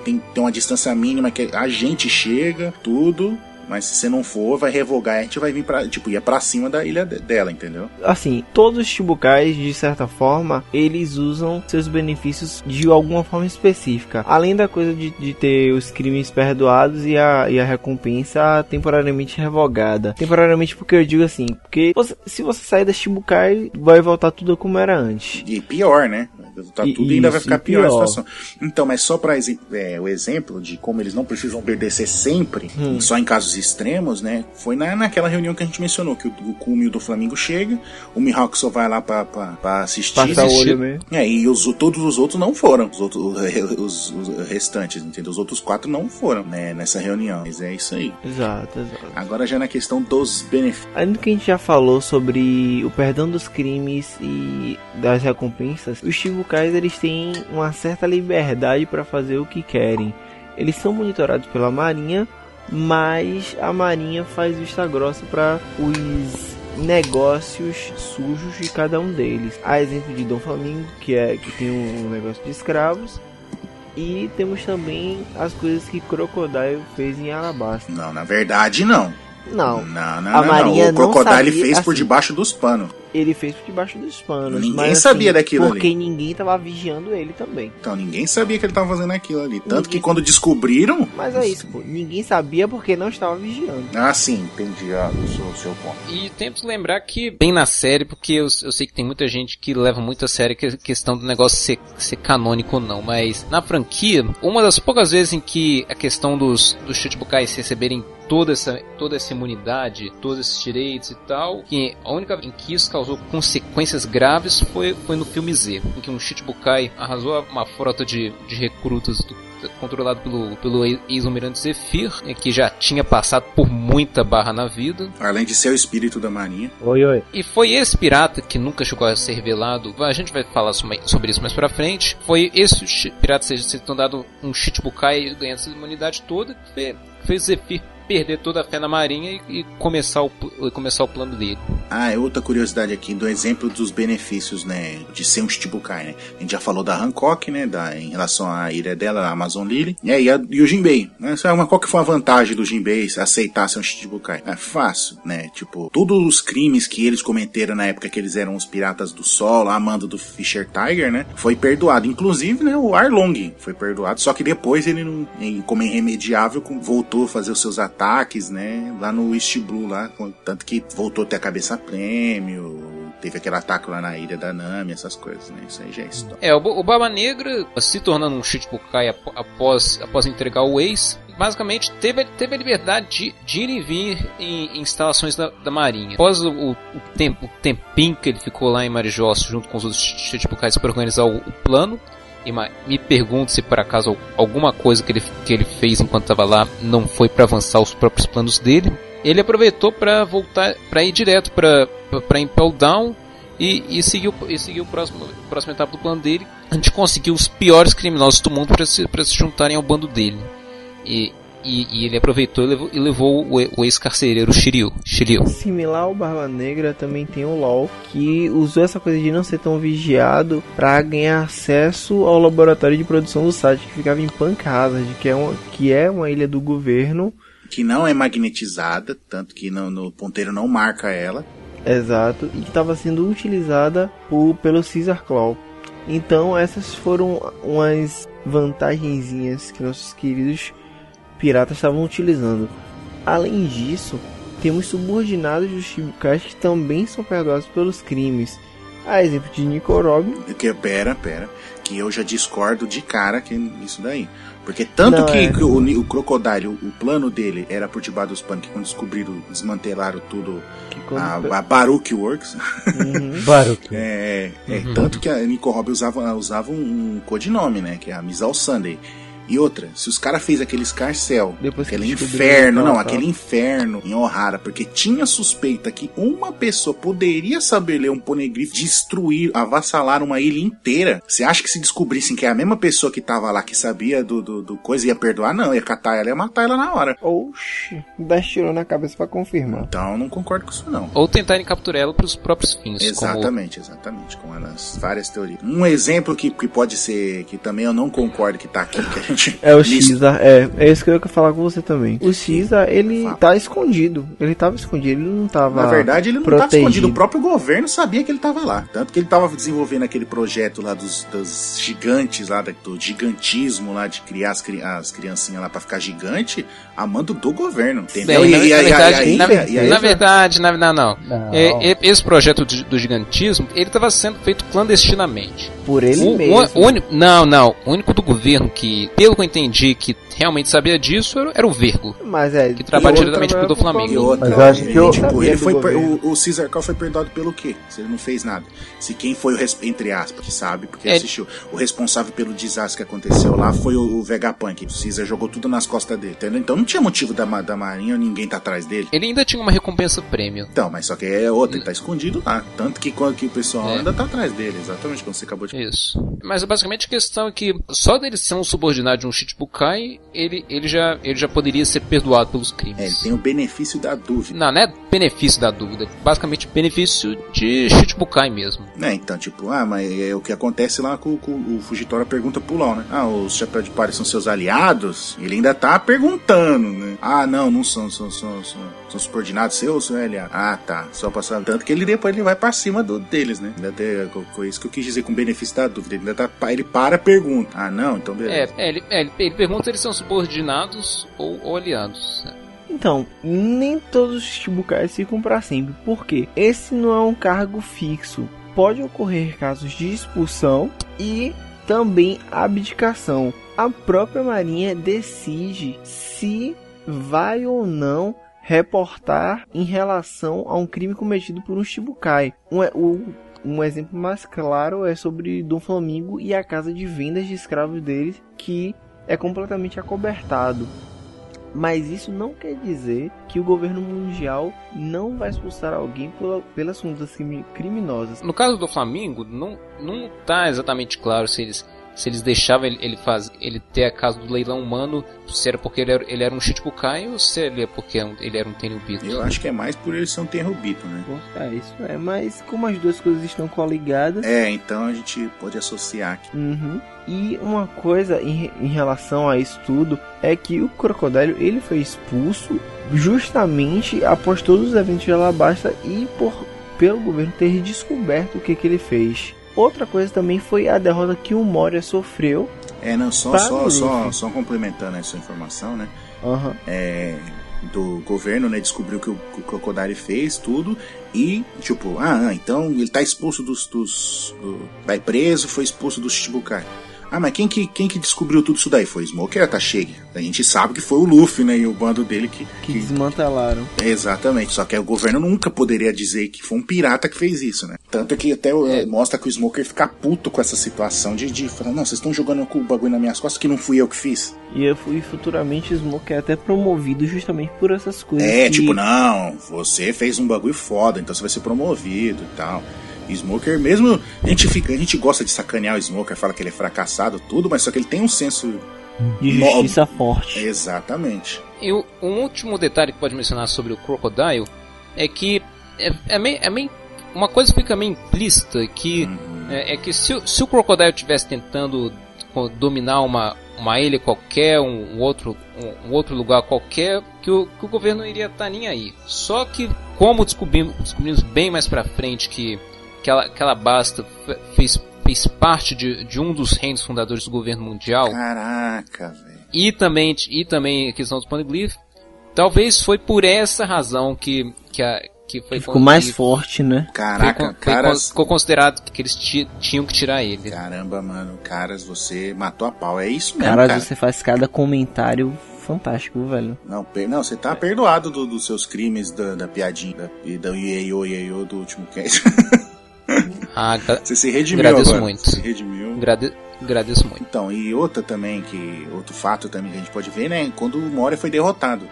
tem, tem uma distância mínima que a gente chega, tudo, mas se você não for, vai revogar e a gente vai vir pra, tipo, ia pra cima da ilha de- dela, entendeu? Assim, todos os Chibukais, de certa forma, eles usam seus benefícios de alguma forma específica. Além da coisa de, de ter os crimes perdoados e a, e a recompensa temporariamente revogada. Temporariamente porque eu digo assim, porque você- se você sair da Shibukai, vai voltar tudo como era antes. E pior, né? Tá tudo e ainda vai ficar e pior a pior. situação. Então, mas só para o exemplo de como eles não precisam obedecer sempre, Hum. só em casos extremos, né? Foi na, naquela reunião que a gente mencionou, que o, o do Flamengo chega, o Mihawk só vai lá pra, pra, pra assistir. Passar o olho mesmo. É, e os, todos os outros não foram. Os, outros, os, os restantes, entendeu? Os outros quatro não foram, né? Nessa reunião. Mas é isso aí. Exato, exato. Agora já na questão dos benefícios. Ainda que a gente já falou sobre o perdão dos crimes e das recompensas, os Chibukais eles têm uma certa liberdade para fazer o que querem. Eles são monitorados pela Marinha, mas a Marinha faz vista grossa para os negócios sujos de cada um deles. A exemplo de Dom Flamingo, que é que tem um negócio de escravos, e temos também as coisas que Crocodile fez em Alabasta. Não, na verdade, não. Não, Não, não, A não, Marinha não. O não Crocodile sabia, fez por assim, debaixo dos panos. Ele fez por debaixo dos panos. Ninguém mas, assim, sabia daquilo porque ali. ninguém tava vigiando ele também. Então ninguém sabia que ele tava fazendo aquilo ali. Tanto Ninguém- que quando descobriram. Mas é isso, pô. Ninguém sabia porque não estava vigiando. Ah, sim, entendi ah, o seu, o seu ponto. E tento lembrar que, bem na série, porque eu, eu sei que tem muita gente que leva muito a sério a questão do negócio ser, ser canônico ou não, mas na franquia, uma das poucas vezes em que a questão dos, dos Chichibukais receberem toda essa, toda essa imunidade, todos esses direitos e tal, que a única em que isso causou consequências graves foi, foi no filme Z, em que um Chichibukai arrasou uma frota de, de recrutas do controlado pelo, pelo ex-almirante Zephyr, né, que já tinha passado por muita barra na vida, Além de ser o espírito da marinha. Oi, oi. e foi esse pirata que nunca chegou a ser revelado. A gente vai falar sobre isso mais pra frente. Foi esse pirata ser, ser dado um Shichibukai e ganhando essa imunidade toda que fe- fez Zephyr perder toda a fé na marinha e, e começar, o, e começar o plano dele. Ah, é outra curiosidade aqui do exemplo dos benefícios, né, de ser um Shichibukai, né? A gente já falou da Hancock, né, da, em relação à ilha dela, a Amazon Lily, e aí a, e o Jinbei, né? Isso é uma, qual que foi a vantagem do Jinbei aceitar ser um Shichibukai? É fácil, né? Tipo, todos os crimes que eles cometeram na época que eles eram os piratas do solo, a mando do Fisher Tiger, né, foi perdoado. Inclusive, né, o Arlong foi perdoado, só que depois ele, não, como irremediável, voltou a fazer os seus ataques, né, lá no East Blue, lá, tanto que voltou a ter a cabeça prêmio, teve aquele ataque lá na ilha da Nami, essas coisas, né, isso aí já é história. É, o, o Barba Negra, se tornando um Shichibukai ap- após, após entregar o ex, basicamente teve, teve a liberdade de, de ir e vir em, em instalações da, da Marinha. Após o, o, tempo, o tempinho que ele ficou lá em Marijós junto com os outros Shichibukais para organizar o, o plano, me pergunto se por acaso alguma coisa que ele, que ele fez enquanto estava lá não foi para avançar os próprios planos dele. Ele aproveitou para voltar, para ir direto para Impel Down e, e seguiu e seguiu o próximo a próxima etapa do plano dele. A gente conseguiu os piores criminosos do mundo para se, se juntarem ao bando dele. E, e, e ele aproveitou e levou, e levou o, o ex-carcereiro Shiryu. Shiryu. Similar ao Barba Negra, também tem o LoL, que usou essa coisa de não ser tão vigiado para ganhar acesso ao laboratório de produção do site que ficava em Pancasas, que é uma, que é uma ilha do governo. Que não é magnetizada, tanto que no, no ponteiro não marca ela. Exato, e que estava sendo utilizada por, pelo Caesar Claw. Então essas foram umas vantagenzinhas que nossos queridos piratas estavam utilizando. Além disso, temos subordinados dos Shibukais que também são perdoados pelos crimes. A exemplo de Nico Robin, Que, pera, pera, que eu já discordo de cara que isso daí. Porque tanto Não, que é. o, o Crocodile, o, o plano dele era por debaixo dos panos, que quando descobriram, desmantelaram tudo, a, a Baruch Works, Uhum. Baruch. é, é, Uhum. tanto que a Nico Robin usava, usava um, um codinome, né, que é a Misal Sunday. E outra, se os caras fez aquele escarcel, aquele inferno, não, tal. aquele inferno em Ohara, porque tinha suspeita que uma pessoa poderia saber ler um poneglyph, destruir, avassalar uma ilha inteira. Você acha que se descobrissem que é a mesma pessoa que tava lá, que sabia do, do, do coisa, ia perdoar? Não, ia catar ela e ia matar ela na hora. Oxi, dá tirou na cabeça pra confirmar. Então, eu não concordo com isso não. Ou tentarem capturar ela para os próprios fins. Como, Exatamente, exatamente, com as várias teorias. Um exemplo que, que pode ser, que também eu não concordo que tá aqui, que a gente gigante. É o Listo. Caesar, é, é isso que eu ia falar com você também. O Caesar, ele tá escondido. Ele tava escondido, ele não tava. Na verdade, ele não estava protegido. escondido. O próprio governo sabia que ele estava lá. Tanto que ele estava desenvolvendo aquele projeto lá dos, dos gigantes, lá do gigantismo, lá de criar as, as criancinhas lá pra ficar gigante, a mando do governo. Entendeu? Bem, E- na, e- na verdade, e- na, e- na verdade, na, não, não. Não. É, é, esse projeto do, do gigantismo, ele estava sendo feito clandestinamente. Por ele O- o- mesmo. o único- não, não. O único do governo que, pelo que eu entendi, que realmente sabia disso era, era o Vergo. Mas é. Que trabalha diretamente pro culpa Flamengo. E outra, Mas eu acho ele, que eu- tipo, ele do foi o, o Caesar Cal foi perdoado pelo quê? Se ele não fez nada. Se quem foi o entre aspas, que sabe, porque É. assistiu, o responsável pelo desastre que aconteceu lá foi o, o Vegapunk. O Caesar jogou tudo nas costas dele, entendeu? Então não tinha motivo da, da marinha ninguém tá atrás dele. Ele ainda tinha uma recompensa prêmio. Então, mas só que é outra, ele tá escondido lá. Tanto que que o pessoal É. ainda tá atrás dele, exatamente como você acabou de Isso. Mas basicamente a questão é que só dele ser um subordinado de um Shichibukai, ele, ele, já, ele já poderia ser perdoado pelos crimes. É, ele tem o benefício da dúvida. Não, não é benefício da dúvida. Basicamente benefício de Shichibukai mesmo. Né, então, tipo, ah, mas é o que acontece lá com, com o Fugitória pergunta pro Lau, né? Ah, os Chapéu de Palha são seus aliados? Ele ainda tá perguntando, né? Ah, não, não são, são, são, são, são subordinados seus, ou aliado? Ah, tá, só passar. Tanto que ele depois ele vai pra cima do, deles, né? Ainda tem, com, com isso que eu quis dizer com benefício da dúvida. Ele ainda tá, ele para a pergunta. Ah, não, então beleza. É, é, ele, é, ele, ele pergunta se eles são subordinados ou, ou aliados. Então, nem todos os Shichibukais ficam pra sempre. Por quê? Esse não é um cargo fixo. Pode ocorrer casos de expulsão e também abdicação. A própria Marinha decide se vai ou não reportar em relação a um crime cometido por um Shichibukai. Um, é- o- um exemplo mais claro é sobre Dom Flamingo e a casa de vendas de escravos deles, que é completamente acobertado. Mas isso não quer dizer que o governo mundial não vai expulsar alguém pela, pelas condutas crimi- criminosas. No caso do Flamengo, não, não tá exatamente claro se eles, se eles deixavam ele, ele, faz, ele ter a casa do leilão humano, se era porque ele era, ele era um Shichibukai ou se ele é porque ele era um Tenryubito. Eu acho que é mais por ele ser um tenrubito, né? É, isso é, mas como as duas coisas estão coligadas. É, então a gente pode associar aqui. Uhum. E uma coisa em, em relação a isso tudo é que o crocodilo ele foi expulso justamente após todos os eventos de Alabasta e por pelo governo ter descoberto o que, que ele fez. Outra coisa também foi a derrota que o Moria sofreu. É, não, só, só, só, Luffy. só complementando essa informação, né? Aham. é, do governo, né? Descobriu que o, que o Crocodile fez tudo e, tipo, ah, ah, então ele tá expulso dos. dos do, vai preso, foi expulso do Shichibukai. Ah, mas quem que, quem que descobriu tudo isso daí? Foi o Smoker Atashegi. A gente sabe que foi o Luffy, né? E o bando dele que. Que que- desmantelaram. Exatamente, só que o governo nunca poderia dizer que foi um pirata que fez isso, né? Tanto que até eh, mostra que o Smoker fica puto com essa situação de, de falar, não, vocês estão jogando com o bagulho nas minhas costas que não fui eu que fiz. E eu fui futuramente o Smoke é até promovido justamente por essas coisas. É, que- tipo, não, você fez um bagulho foda, então você vai ser promovido e tal. Smoker, mesmo a gente fica, a gente gosta de sacanear o Smoker, fala que ele é fracassado, tudo, mas só que ele tem um senso. de justiça forte. Exatamente. E o, um último detalhe que pode mencionar sobre o Crocodile é que é, é meio, é meio- uma coisa fica meio implícita que Uhum. é, é que se, o- se o Crocodile estivesse tentando dominar uma, uma ilha qualquer, um, um outro, um, um outro lugar qualquer, que o, que o governo iria estar nem aí. Só que, como descobrimos, descobrimos bem mais pra frente que, que, ela, que ela basta fe- fez, fez parte de, de um dos reinos fundadores do governo mundial, Caraca, velho. e também e também a questão dos poneglyphs. Talvez foi por essa razão que que, a, que foi Ficou mais forte, né? foi, Caraca, con- foi caras. ficou considerado que eles ti- tinham que tirar ele. Caramba, mano, caras, você matou a pau. É isso mesmo, Cara, cara. você faz cada comentário fantástico, velho. Não, per- não, você tá perdoado do- dos seus crimes da, da piadinha da, e da ieio, ieio do último cast. Ah, você se redimiu Agradeço agora. muito. Se redimiu. agrade- agradeço muito. Então, e outra também, que outro fato também que a gente pode ver, né? Quando o Moria foi derrotado,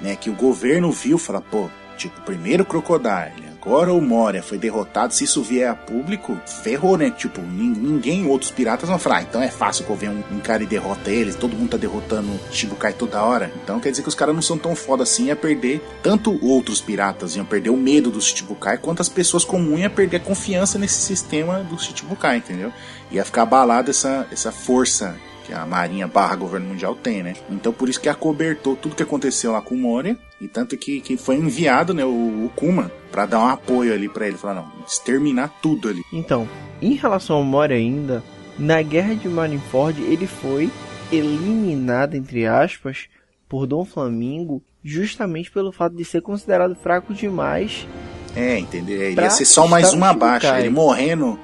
né? Que o governo viu, fala, pô, tipo, primeiro Crocodile, agora o Moria foi derrotado, se isso vier a público, ferrou, né? Tipo, nin- ninguém, outros piratas vão falar, ah, então é fácil que eu venha um, um cara e derrota eles, todo mundo tá derrotando o Shibukai toda hora. Então quer dizer que os caras não são tão foda assim a perder, tanto outros piratas iam perder o medo do Shichibukai, quanto as pessoas comuns iam perder a confiança nesse sistema do Shichibukai, entendeu? Ia ficar abalada essa, essa força que a Marinha barra Governo Mundial tem, né? Então por isso que acobertou tudo que aconteceu lá com o Moria, e tanto que, que foi enviado, né, o, o Kuma, para dar um apoio ali para ele, falar, não, exterminar tudo ali. Então, em relação ao Moria ainda, na Guerra de Marineford ele foi eliminado, entre aspas, por Dom Flamingo, justamente pelo fato de ser considerado fraco demais. É, entendeu? Ele ia ser só mais uma baixa. Ele morrendo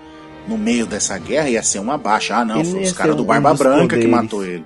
no meio dessa guerra ia ser uma baixa. Ah, não, foi os caras do Barba Branca poderes. que matou ele.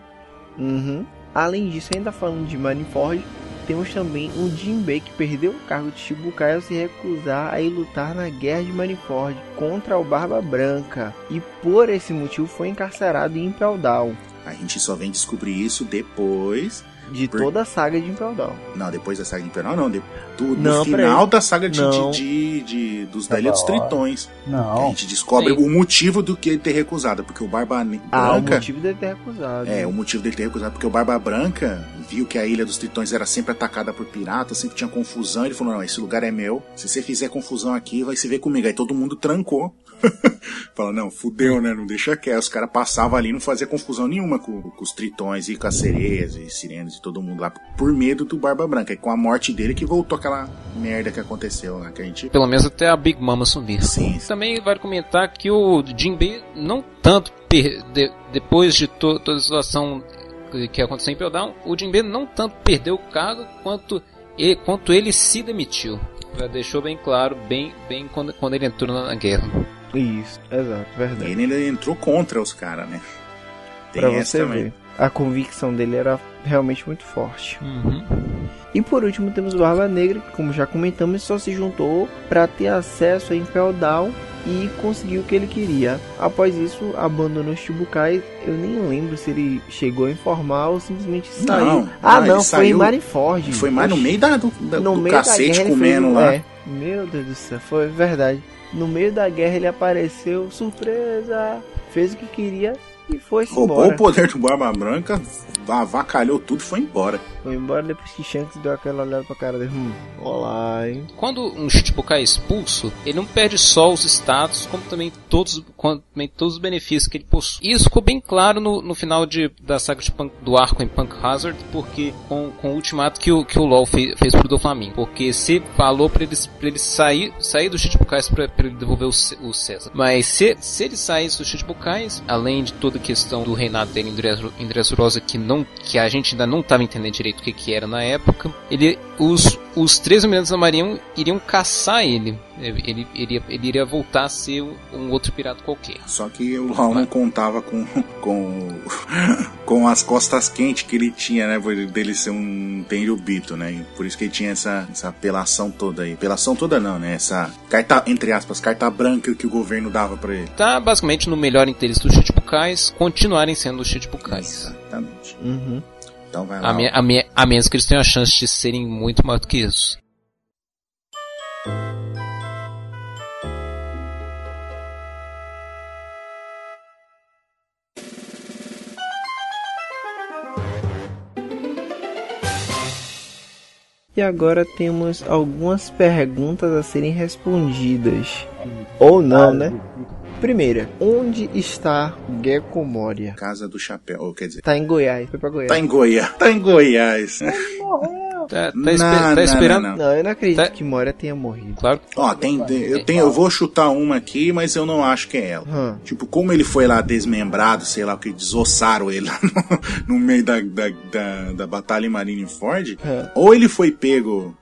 Uhum. Além disso, ainda falando de Marineford, temos também um Jinbei que perdeu o cargo de Shibukai ao se recusar a ir lutar na guerra de Marineford contra o Barba Branca e por esse motivo foi encarcerado em Impel Down. A gente só vem descobrir isso depois de Por... toda a saga de Impel Down. Não, depois da saga de Impel Down, não. De, do, não, final da saga de, de, de, de, dos é dos Tritões. Não. a gente descobre Sim. o motivo do que ele ter recusado. Porque o Barba Branca. Ah, o motivo dele ter recusado. É, o motivo dele ter recusado. Porque o Barba Branca viu que a Ilha dos Tritões era sempre atacada por piratas, sempre tinha confusão. Ele falou: não, esse lugar é meu. Se você fizer confusão aqui, vai se ver comigo. Aí todo mundo trancou. Fala, não, fudeu, né? Não deixa quieto. Os caras passavam ali não fazia confusão nenhuma com, com, os tritões e com as sereias e sirenes e todo mundo lá, por medo do Barba Branca. E com a morte dele que voltou aquela merda que aconteceu lá, que a gente... Pelo menos até a Big Mama sumir. Sim. Também vale comentar que o Jinbei não tanto per... de... depois de to... toda a situação que aconteceu em Peldown, o Jinbei não tanto perdeu o cargo quanto ele, quanto ele se demitiu. Já deixou bem claro, bem, bem quando, quando ele entrou na guerra. Isso, exato, verdade. Ele ainda entrou contra os caras, né? Tem pra você também. ver. A convicção dele era realmente muito forte. Uhum. E por último temos o Barba Negra, que como já comentamos, só se juntou para ter acesso a Impel Down e conseguiu o que ele queria. Após isso, abandonou Shibukai. Eu nem lembro se ele chegou a informar ou simplesmente saiu. Não, ah, não, foi saiu, em Marineford. Foi mais no meio da, do, da, no do meio cacete da comendo lá. É. Meu Deus do céu, foi verdade. No meio da guerra ele apareceu, surpresa, fez o que queria e foi Roubou embora. o poder do Barba Branca, avacalhou tudo e foi embora. Foi embora depois que Shanks deu aquela olhada pra cara dele. Hum, olá, hein? Quando um Shichibukai é expulso, ele não perde só os status, como também todos, como também todos os benefícios que ele possui. E isso ficou bem claro no, no final de, da saga Punk, do arco em Punk Hazard, porque com, com o ultimato que o, que o LoL fez, fez pro Doflamingo. Porque se falou pra ele, pra ele sair, sair dos Shichibukais pra, pra ele devolver o, o César. Mas se, se ele saísse dos Shichibukais, além de toda a questão do reinado dele em Dressrosa, que, não, que a gente ainda não estava entendendo direito o que, que era na época, ele, os, os três Almirantes da Marinha iriam caçar ele. Ele, ele, iria, ele iria voltar a ser um outro pirata qualquer. Só que o Raul não contava com, com, com as costas quentes que ele tinha, né? Dele ser um Tenryubito, né? Por isso que ele tinha essa, essa apelação toda aí. Apelação toda não, né? Essa carta, entre aspas, carta branca que o governo dava para ele. Tá basicamente no melhor interesse dos Chichibukais continuarem sendo os Chichibukais. Exatamente. Uhum. Então vai lá. A, me, a, me, a menos que eles tenham a chance de serem muito mais do que isso. E agora temos algumas perguntas a serem respondidas. Ou não, né? Primeira, onde está Gecko Moria? Casa do Chapéu, ou quer dizer... Tá em Goiás, foi pra Goiás. Tá em Goiás, tá em Goiás. Tá, tá, não, tá esperando. Não, não. não, eu não acredito tá... que Moria tenha morrido. Claro. Ó, tem, eu, tenho, eu vou chutar uma aqui, mas eu não acho que é ela. Hum. Tipo, como ele foi lá desmembrado, sei lá o que, desossaram ele lá no, no meio da, da, da, da batalha em Marineford, hum. ou ele foi pego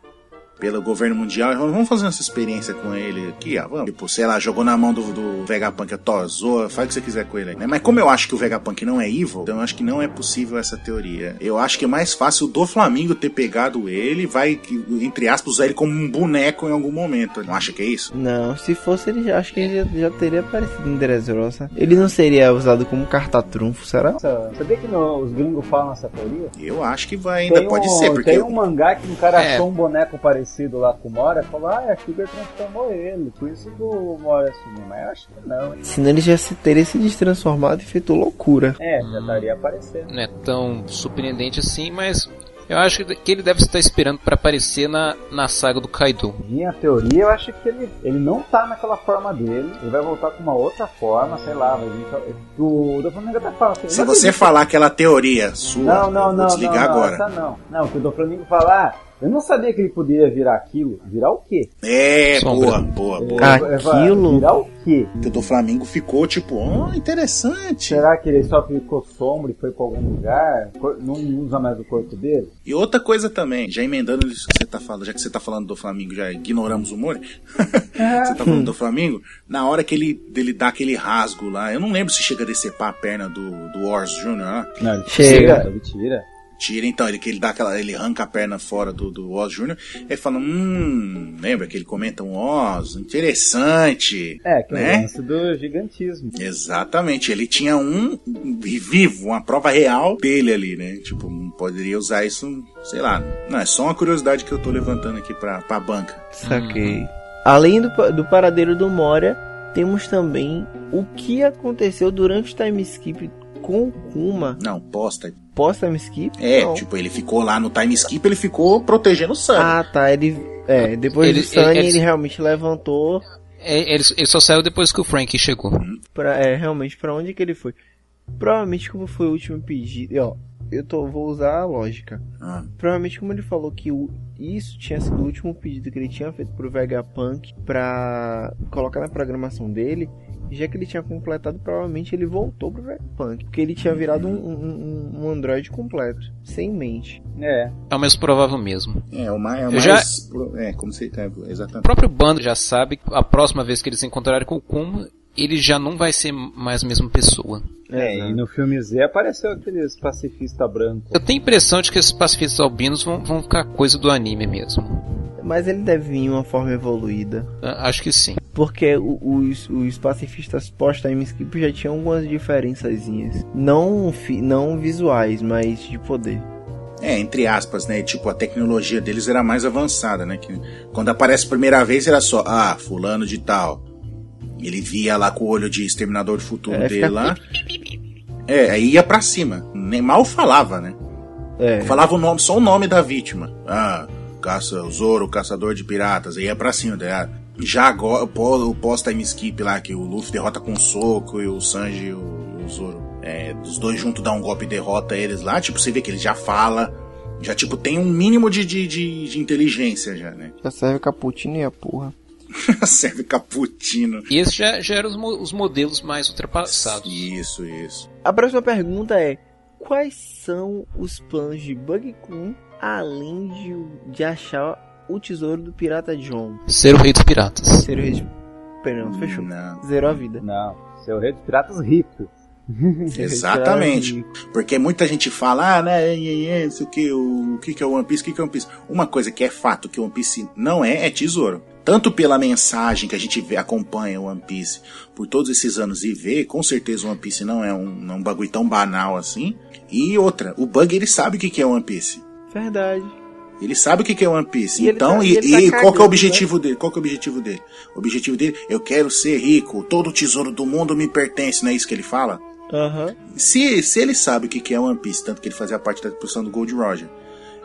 pelo governo mundial. Vamos fazer essa experiência com ele aqui, ó. Vamos. Tipo, sei lá, jogou na mão do, do Vegapunk, tosou, faz o que você quiser com ele. Né? Mas como eu acho que o Vegapunk não é evil, então eu acho que não é possível essa teoria. Eu acho que é mais fácil do Flamengo ter pegado ele, vai, entre aspas, usar ele como um boneco em algum momento. Não acha que é isso? Não, se fosse ele, já, acho que ele já, já teria aparecido em Dressrosa. Ele não seria usado como carta-trunfo, será? Sabia que no, os gringos falam essa teoria? Eu acho que vai, ainda tem pode um, ser, porque... Tem um mangá que um cara é. achou um boneco parecido parecido lá com o Mora, falou, ah, a Sugar transformou ele, por isso que o Mora sumiu, mas eu acho que não. Hein? Senão ele já se teria se destransformado e feito loucura. É, já estaria aparecendo. Não é tão surpreendente assim, mas Eu acho que ele deve estar esperando para aparecer na, na saga do Kaido. Minha teoria, eu acho que ele, ele não tá naquela forma dele. Ele vai voltar com uma outra forma, sei lá. Vai vir, o Doflamingo até fala assim. Se você falar aquela teoria sua, não, não, eu vou não, desligar não, não, agora. essa não. Não, o que o Doflamingo falar. Eu não sabia que ele podia virar aquilo. Virar o quê? É, Sombra. boa, boa, boa. Aquilo? Virar o quê? Que o do Flamengo ficou tipo, oh, interessante. Será que ele só ficou sombra e foi pra algum lugar? Não usa mais o corpo dele? E outra coisa também, já emendando isso que você tá falando, já que você tá falando do Flamengo, já ignoramos o Mori. você tá falando do Flamengo, na hora que ele, dele dá aquele rasgo lá, eu não lembro se chega a decepar a perna do, do Wars Jr., né? Não, ele Chega. tira. Tira. Então, ele que ele dá aquela. ele arranca a perna fora do, do Oz Jr. Ele fala, hum, lembra que ele comenta um Oz, interessante. É, que é né? o lance do gigantismo. Exatamente, ele tinha um vivo, uma prova real dele ali, né? Tipo, poderia usar isso, sei lá. Não, é só uma curiosidade que eu tô levantando aqui pra, pra banca. Saquei. Além do, do paradeiro do Moria, temos também o que aconteceu durante o time skip com o Kuma. Não, posta. Pós time skip? É, Não. tipo, ele ficou lá no time skip, ele ficou protegendo o Sunny. Ah, tá. Ele. É, depois Ele- do Sunny, ele- ele, realmente levantou É, ele, ele só saiu depois que o Frank chegou. pra. É, realmente, pra onde que ele foi? Provavelmente, como foi o último pedido. Ó, eu tô, vou usar a lógica. Ah, Provavelmente, como ele falou que o, isso tinha sido o último pedido que ele tinha feito pro Vegapunk pra colocar na programação dele, já que ele tinha completado, provavelmente ele voltou pro Vegapunk, porque ele tinha virado um, um, um- um Android completo, sem mente. É. É o mais provável mesmo. é, o mais. É, o Eu já- mais é como você. É, O exatamente. próprio bando já sabe que a próxima vez que eles se encontrarem com o Kuma, ele já não vai ser mais a mesma pessoa. É, e no filme Z apareceu aqueles pacifista branco. Eu tenho a impressão de que esses pacifistas albinos vão, vão ficar coisa do anime mesmo. Mas ele deve vir em uma forma evoluída. Ah, Acho que sim. Porque o- os, os pacifistas pós-time skip já tinham algumas diferençazinhas. Não, fi- não visuais, mas de poder. É, entre aspas, né? Tipo, a tecnologia deles era mais avançada, né? Que quando aparece a primeira vez era só, ah, fulano de tal. Ele via lá com o olho de exterminador do futuro É, dele lá. É, aí ia pra cima. Nem mal falava, né? É. Falava o nome, só o nome da vítima. Ah, caça, o Zoro, caçador de piratas. Aí ia pra cima. Daí, ah, já agora, o pós- o pós-time skip lá, que o Luffy derrota com um soco e o Sanji e o, o Zoro. É, os dois juntos dão um golpe e derrota eles lá. Tipo, você vê que ele já fala. Já, tipo, tem um mínimo de, de, de, de inteligência já, né? Já serve Caputino e a porra. Serve caputino. E esses já, já eram os, mo- os modelos mais ultrapassados. Isso, isso. A próxima pergunta é: Quais são os planos de Bug Kun além de, de achar o tesouro do pirata John? Ser o rei dos piratas. Ser o rei de... Perdão, fechou. Não. Zerou a vida. Não, seu rei dos piratas rico. Ser o Exatamente. Porque muita gente fala, ah, né, é, é, isso que, o, o que que é o One Piece, o que que é o One Piece. Uma coisa que é fato que o One Piece não é, é tesouro. Tanto pela mensagem que a gente vê, acompanha o One Piece por todos esses anos e vê, com certeza o One Piece não é um, é um bagulho tão banal assim. E outra, o Bug ele sabe o que é One Piece. Verdade. Ele sabe o que é One Piece. E então, tá- e, e tá e qual que é cagando, o objetivo dele? Qual que é o objetivo dele? O objetivo dele, eu quero ser rico, todo o tesouro do mundo me pertence, não é isso que ele fala? Aham. Se, se ele sabe o que é One Piece, tanto que ele fazia parte da produção do Gold Roger,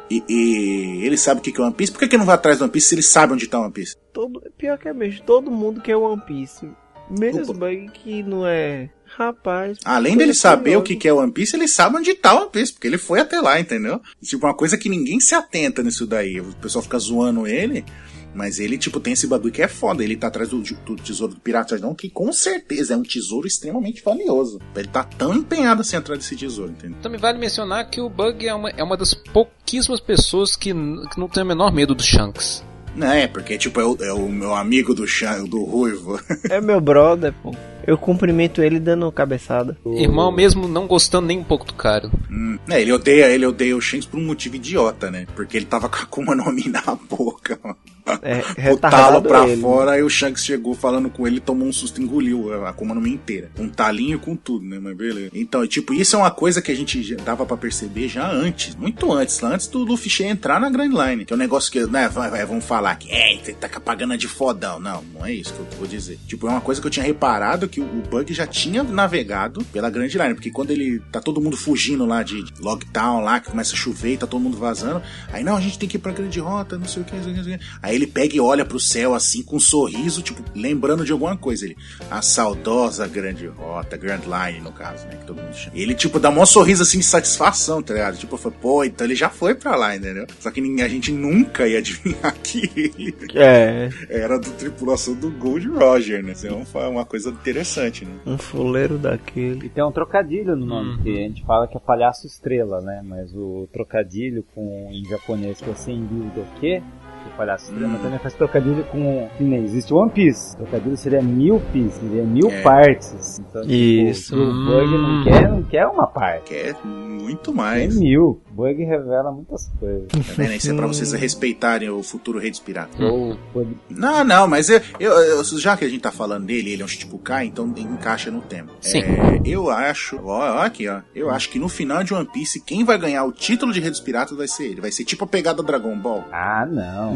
e, e ele sabe o que é One Piece, por que, que ele não vai atrás do One Piece se ele sabe onde tá One Piece? Todo... Pior que é mesmo. Todo mundo quer One Piece. Menos Opa. Bug que não é. Rapaz. Além dele saber o que é One Piece, ele sabe onde tá One Piece, porque ele foi até lá, entendeu? Tipo, uma coisa que ninguém se atenta nisso daí. O pessoal fica zoando ele, mas ele, tipo, tem esse bagulho que é foda. Ele tá atrás do, do tesouro do Pirata não, que com certeza é um tesouro extremamente valioso. Ele tá tão empenhado assim atrás desse tesouro, entendeu? Também vale mencionar que o Bug é uma, é uma das pouquíssimas pessoas que, que não tem o menor medo do Shanks. Não, é, porque, tipo, é o, é o meu amigo do, Chan, do Ruivo. É meu brother, pô. Eu cumprimento ele dando cabeçada. Irmão, mesmo não gostando nem um pouco do cara. Hum, é, ele odeia, ele odeia o Shanks por um motivo idiota, né? Porque ele tava com a Akuma no Mi na boca, mano. É, o talo pra ele. fora, aí o Shanks chegou falando com ele, tomou um susto, engoliu a Akuma no inteira. Com um talinho com tudo, né? Mas beleza. Então, e, tipo, isso é uma coisa que a gente dava pra perceber já antes, muito antes, antes do Luffy entrar na Grand Line. Que é um negócio que, né, vai, vai, vamos falar que, é, você tá com a pagana de fodão. Não, não é isso que eu vou dizer. Tipo, é uma coisa que eu tinha reparado que o, Bug já tinha navegado pela Grand Line, porque quando ele tá todo mundo fugindo lá de Logtown lá, que começa a chover e tá todo mundo vazando, aí não, a gente tem que ir pra Grande Rota, não sei o que, não sei o que, não sei o que. Aí ele pega e olha pro céu assim, com um sorriso, tipo, lembrando de alguma coisa. Ele, a saudosa Grande Rota, Grand Line, no caso, né, que todo mundo chama. Ele, tipo, dá um sorriso assim de satisfação, tá ligado? Tipo, foi, pô, então ele já foi pra lá, entendeu? Só que a gente nunca ia adivinhar que ele É, era da tripulação do Gold Roger, né? Isso é uma, coisa interessante, né? um fuleiro daquele. E tem um trocadilho no nome, Uhum. que a gente fala que é palhaço estrela, né? Mas o trocadilho com em japonês que é do que? O palhaço estrela Hum. também faz trocadilho com. Que nem existe One Piece. O trocadilho seria mil pieces, seria mil É. partes. Então, tipo, Isso. o Bug não Hum. quer, não quer uma parte. Que é muito É mais. mil. Bug revela muitas coisas. Tá vendo? Isso é pra vocês respeitarem o futuro rei dos piratas. Não, não, mas eu, eu- eu- já que a gente tá falando dele, ele é um Shichibukai, então encaixa no tema. Sim. É, eu acho, ó, ó aqui, ó. Eu acho que no final de One Piece, quem vai ganhar o título de Rei dos Piratas vai ser ele. Vai ser tipo a pegada Dragon Ball. Ah, não.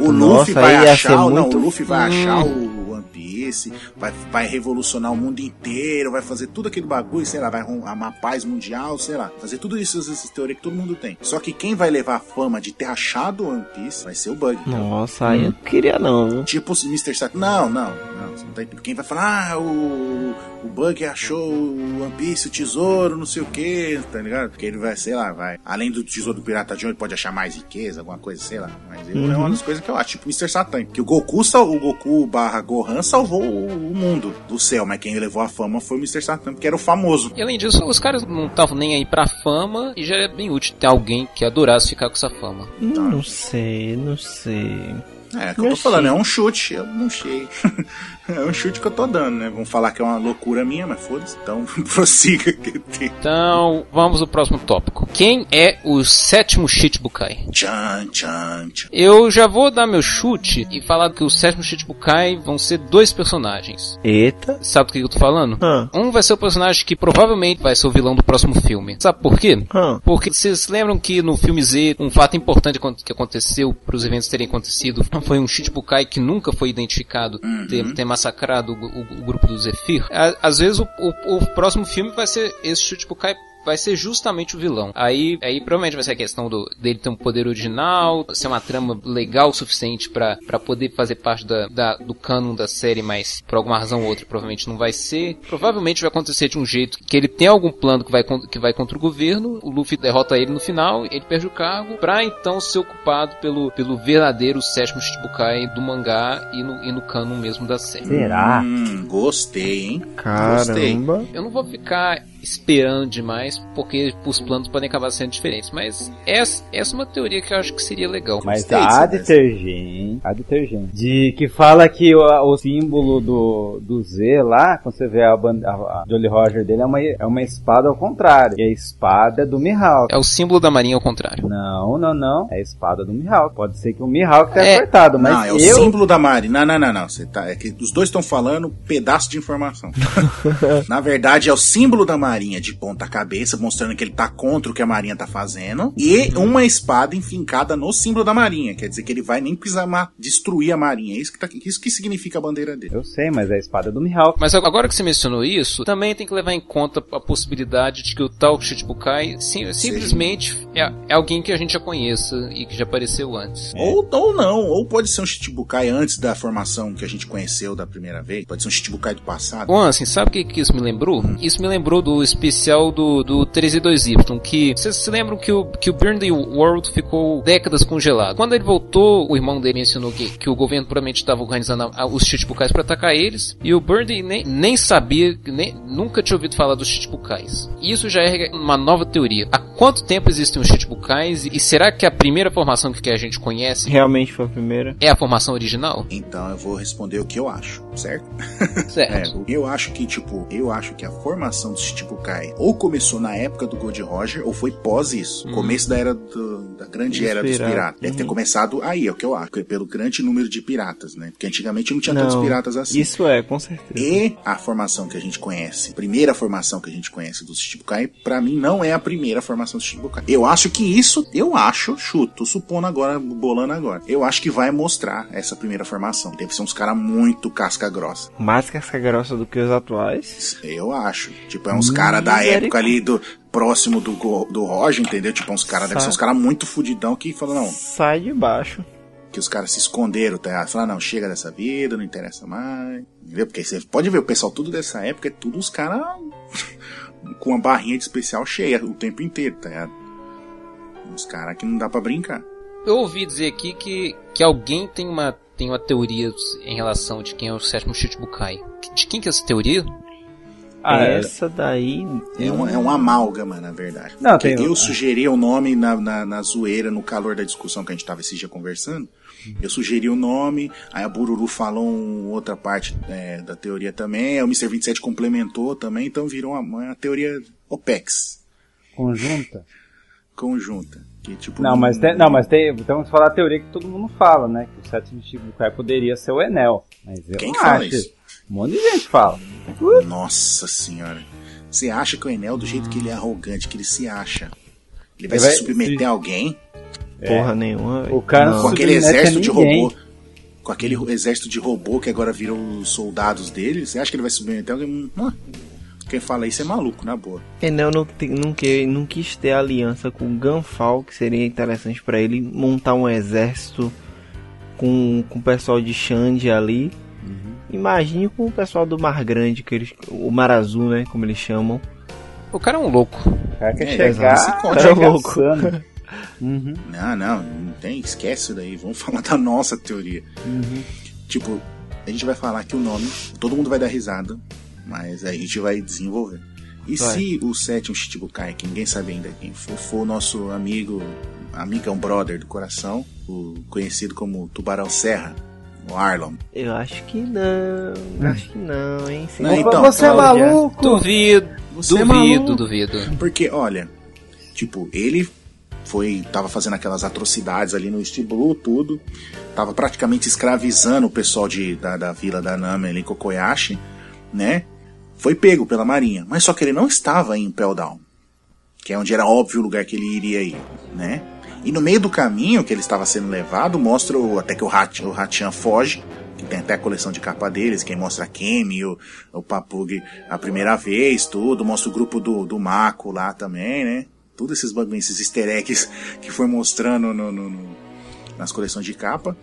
O Luffy nossa, vai aí ia achar, ser o- não, muito... o Luffy vai Hum. achar o One Piece, vai, vai revolucionar o mundo inteiro, vai fazer tudo aquele bagulho, sei lá, vai arrumar paz mundial, sei lá, fazer tudo isso, essas teorias que todo mundo tem. Só que quem vai levar a fama de ter achado o One Piece vai ser o Bug. Nossa, aí eu não queria não? Tipo o Mr. Sato. Não, não, não. Você não tá entendendo. Quem vai falar, ah, o, o Bug achou o One Piece, o tesouro, não sei o que, tá ligado? Porque ele vai, sei lá, vai. Além do tesouro do Pirata John, ele pode achar mais riqueza, alguma coisa, sei lá. Mas ele é uma das coisas que eu acho. Tipo Mr. Satan. Que o Goku, sal- o Goku barra Gohan salvou o, mundo do céu, mas quem levou a fama foi o Mr. Satan, porque era o famoso. E além disso, os caras não estavam nem aí pra fama e já é bem útil ter alguém que adorasse ficar com essa fama. Não sei, não sei. É, é o que eu tô falando, é um chute, eu não sei. é um chute que eu tô dando, né? Vamos falar que é uma loucura minha, mas foda-se. Então, prossiga que tem. Então, vamos ao próximo tópico. Quem é o sétimo Shichibukai? Tchan, tchan, tchan. Eu já vou dar meu chute e falar que o sétimo Shichibukai vão ser dois personagens. Eita. Sabe do que eu tô falando? Hã, Um vai ser o personagem que provavelmente vai ser o vilão do próximo filme. Sabe por quê? hã. Porque vocês lembram que no filme Z, um fato importante que aconteceu para os eventos terem acontecido foi um Shichibukai que nunca foi identificado ter, ter massacrado o, o- o grupo do Zephyr. À- Às vezes o, o- próximo filme vai ser esse Shichibukai vai ser justamente o vilão. Aí, aí provavelmente vai ser a questão do, dele ter um poder original, ser uma trama legal o suficiente pra pra poder fazer parte da, da- do canon da série, mas por alguma razão ou outra provavelmente não vai ser. Provavelmente vai acontecer de um jeito que ele tem algum plano que vai, que vai contra o governo, o Luffy derrota ele no final, ele perde o cargo, pra então ser ocupado pelo, pelo verdadeiro sétimo Shichibukai do mangá e no, e no canon mesmo da série. Será? Hum, gostei, hein? Caramba. Eu não vou ficar esperando demais, porque os planos podem acabar sendo diferentes. Mas essa, essa é uma teoria que eu acho que seria legal. Mas Gostei há dessa detergente, há detergente. De que fala que o, o símbolo do, do Z lá, quando você vê a, ban- a, a Jolly Roger dele, é uma, é uma espada ao contrário. E a espada é do Mihawk. É o símbolo da marinha ao contrário. Não, não, não. É a espada do Mihawk. Pode ser que o Mihawk tenha É. cortado, mas não, é o eu... símbolo da Mari. Não, não, não, não. Você tá, é que os dois estão falando pedaço de informação. Na verdade, é o símbolo da Marinha de ponta cabeça, mostrando que ele tá contra o que a Marinha tá fazendo. E uma espada enfincada no símbolo da Marinha. Quer dizer que ele vai nem precisar destruir a Marinha. É isso que, tá, isso que significa a bandeira dele. Eu sei, mas é a espada do Mihawk. Mas agora que você mencionou isso, também tem que levar em conta a possibilidade de que o tal Shichibukai sim- simplesmente é, é alguém que a gente já conheça e que já apareceu antes. Ou, ou não, ou pode ser um Chichibukai antes da formação que a gente conheceu da primeira vez. Pode ser um Chichibukai do passado. Bom, assim, sabe o que, que isso me lembrou? Isso me lembrou do especial do, do 302Y, que vocês se lembram que o, que o Burn the World ficou décadas congelado. Quando ele voltou, o irmão dele mencionou que, que o governo provavelmente estava organizando a- a- os Chichibukais para atacar eles, e o Burn nem, nem sabia, nem, nunca tinha ouvido falar dos Chichibukais. Isso já é uma nova teoria. Há quanto tempo existem os Chichibukais, e será que a primeira formação que a gente conhece Realmente foi a primeira. é a formação original? Então eu vou responder o que eu acho, certo? Certo. É, eu acho que, tipo, eu acho que a formação dos Ou começou na época do Gold Roger ou foi pós isso. Começo da era do- da grande Dos era dos piratas. Deve ter Uhum. começado aí, é o que eu acho, pelo grande número de piratas, né? Porque antigamente não tinha tantos Não, piratas assim. Isso é, com certeza. E a formação que a gente conhece, primeira formação que a gente conhece do Shichibukai, pra mim não é a primeira formação do Shichibukai. Eu acho que isso, eu acho, chuto, supondo agora, bolando agora. Eu acho que vai mostrar essa primeira formação. Deve ser uns caras muito casca grossa. Mais casca grossa do que os atuais. Eu acho. Tipo, é uns caras da época ali do próximo do, do Roger, entendeu? Tipo, uns caras, deve ser uns caras muito fudidão que falam, não, Sai de baixo. que os caras se esconderam, tá? ligado? Falaram, não, chega dessa vida, não interessa mais. Entendeu? Porque você pode ver, o pessoal tudo dessa época é tudo os caras com uma barrinha de especial cheia o tempo inteiro, tá ligado? Uns caras que não dá pra brincar. Eu ouvi dizer aqui que, que alguém tem uma, tem uma teoria em relação de quem é o sétimo Shichibukai. De quem que é essa teoria? Ah, é. Essa daí. É um, é um amálgama, na verdade. Não, Porque tem- eu sugeri o nome na, na, na zoeira, no calor da discussão que a gente tava esse dia conversando. Eu sugeri o nome, aí a Bururu falou um- outra parte é, da teoria também, aí o Mr. 27 complementou também, então virou uma, uma teoria OPEX, Conjunta. conjunta. Que, tipo, Não, mas tem, não, mas tem, então vamos falar a teoria que todo mundo fala, né? Que o sétimo Shichibukai poderia ser o Enel. Mas eu Quem que fala acho. isso? Um monte de gente fala. Nossa senhora. Você acha que o Enel, do jeito que ele é arrogante, que ele se acha, ele vai Ele se vai- submeter se- a alguém? Porra nenhuma. velho. O cara Não. com aquele a exército de robô. Com aquele exército de robô que agora virou os soldados dele, você acha que ele vai submeter alguém? Hum, Quem fala isso é maluco, na boa. Enel não, tem- não, que- não quis ter aliança com o Gunfall, que seria interessante pra ele montar um exército com, com o pessoal de Xande ali. Imagine com o pessoal do Mar Grande, que eles, o Mar Azul, né? Como eles chamam. O cara é um louco. O cara quer É, chegar, esse conto é chegar louco. Uhum, Não, não, não tem, esquece isso daí. Vamos falar da nossa teoria. uhum. Tipo, a gente vai falar aqui o nome, todo mundo vai dar risada, mas a gente vai desenvolver. E Vai. se o sétimo Shichibukai, que ninguém sabe ainda quem for, for nosso amigo, amigão brother do coração, o conhecido como Tubarão Serra, o Arlon. Eu acho que não. Acho que não, hein? Não, então, Você é Cláudia. maluco? Duvido, Você é duvido, maluco. duvido. Porque, olha, tipo, ele foi tava fazendo aquelas atrocidades ali no East Blue, tudo. Tava praticamente escravizando o pessoal de, da, da vila da Nami ali, Kokoyashi, né? Foi pego pela marinha. Mas só que ele não estava em Impel Down, que é onde era óbvio o lugar que ele iria ir, né? E no meio do caminho que ele estava sendo levado, mostra o- até que o, Hat, o Hachan foge, que tem até a coleção de capa deles, quem mostra a Kemi, o, o Papug a primeira vez, tudo, mostra o grupo do, do Mako lá também, né? Tudo esses bagulhos, esses easter eggs que foi mostrando no- no- no- nas coleções de capa.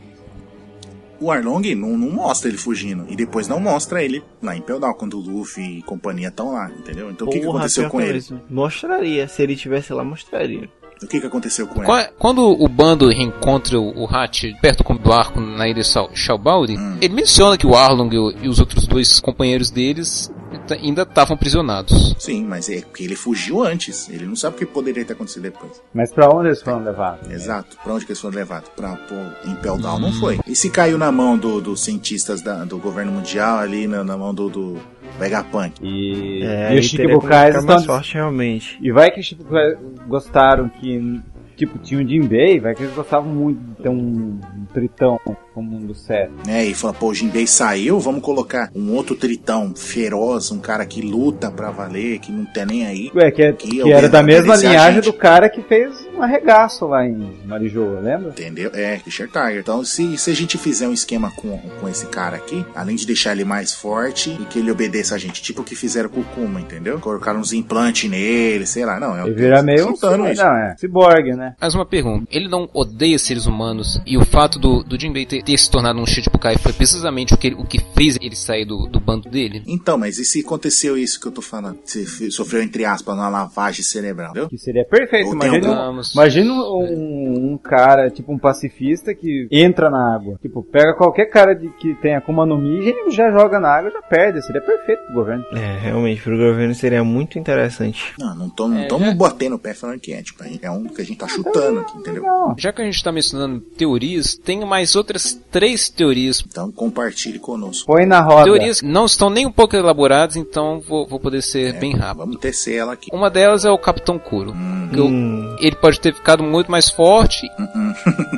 O Arlong não, não mostra ele fugindo. E depois não mostra ele lá em Peldal, quando o Luffy e companhia estão lá, entendeu? Então o que, que aconteceu com ele? Mostraria. Se ele tivesse lá, mostraria. O que, que aconteceu com ele? Qua- Quando o bando reencontra o Hat perto do arco na ilha Shalbauri, Hum. ele menciona que o Arlong e e os outros dois companheiros deles ainda estavam prisionados. Sim, mas é porque ele fugiu antes. Ele não sabe o que poderia ter acontecido depois. Mas pra onde eles foram levados? Exato. Pra onde que eles foram levados? Pra pô, Impel Down não foi. E se caiu na mão do- dos cientistas da- do governo mundial ali, na, na mão do, do Vegapunk? E, É, e os ficar estão... mais forte, realmente. E vai que os Shichibukais gostaram que... Tipo, tinha o Jinbei, vai que eles gostavam muito de ter um, um tritão como um do Seth. né? E falou, pô, o Jinbei saiu, vamos colocar um outro tritão feroz, um cara que luta pra valer, que não tem nem aí. Ué, que, é- Que que era da mesma linhagem do cara que fez um arregaço lá em Marijoa, lembra? Entendeu? É, Richard Tiger. Então, se, se a gente fizer um esquema com, com esse cara aqui, além de deixar ele mais forte e que ele obedeça a gente, tipo o que fizeram com o Kuma, entendeu? Colocaram uns implantes nele, sei lá, não. É, Ele vira meio um... isso. Não, é. Ciborgue, né? Mais uma pergunta. Ele não odeia seres humanos e o fato do, do Jinbei ter, ter se tornado um Shichibukai foi precisamente o que, o que fez ele sair do, do bando dele? Então, mas e se aconteceu isso que eu tô falando? Se sofreu, entre aspas, uma lavagem cerebral, entendeu? Que seria perfeito. Imagina, algum- Vamos. imagina um, um cara, tipo um pacifista que entra na água. Tipo, pega qualquer cara de, que tem Akuma no Mi e já joga na água já perde. Seria perfeito pro governo. É, realmente, pro governo seria muito interessante. Não, não tô, não É, tô já- batendo o pé falando que é, tipo, é um que a gente tá chutando aqui, entendeu? Não. Já que a gente está mencionando teorias, tem mais outras três teorias. Então compartilhe conosco. Põe na roda. Teorias que não estão nem um pouco elaboradas, então vou, vou poder ser bem rápido. Vamos tecer ela aqui. Uma delas é o Capitão Kuro. Hum, Hum, ele pode ter ficado muito mais forte hum,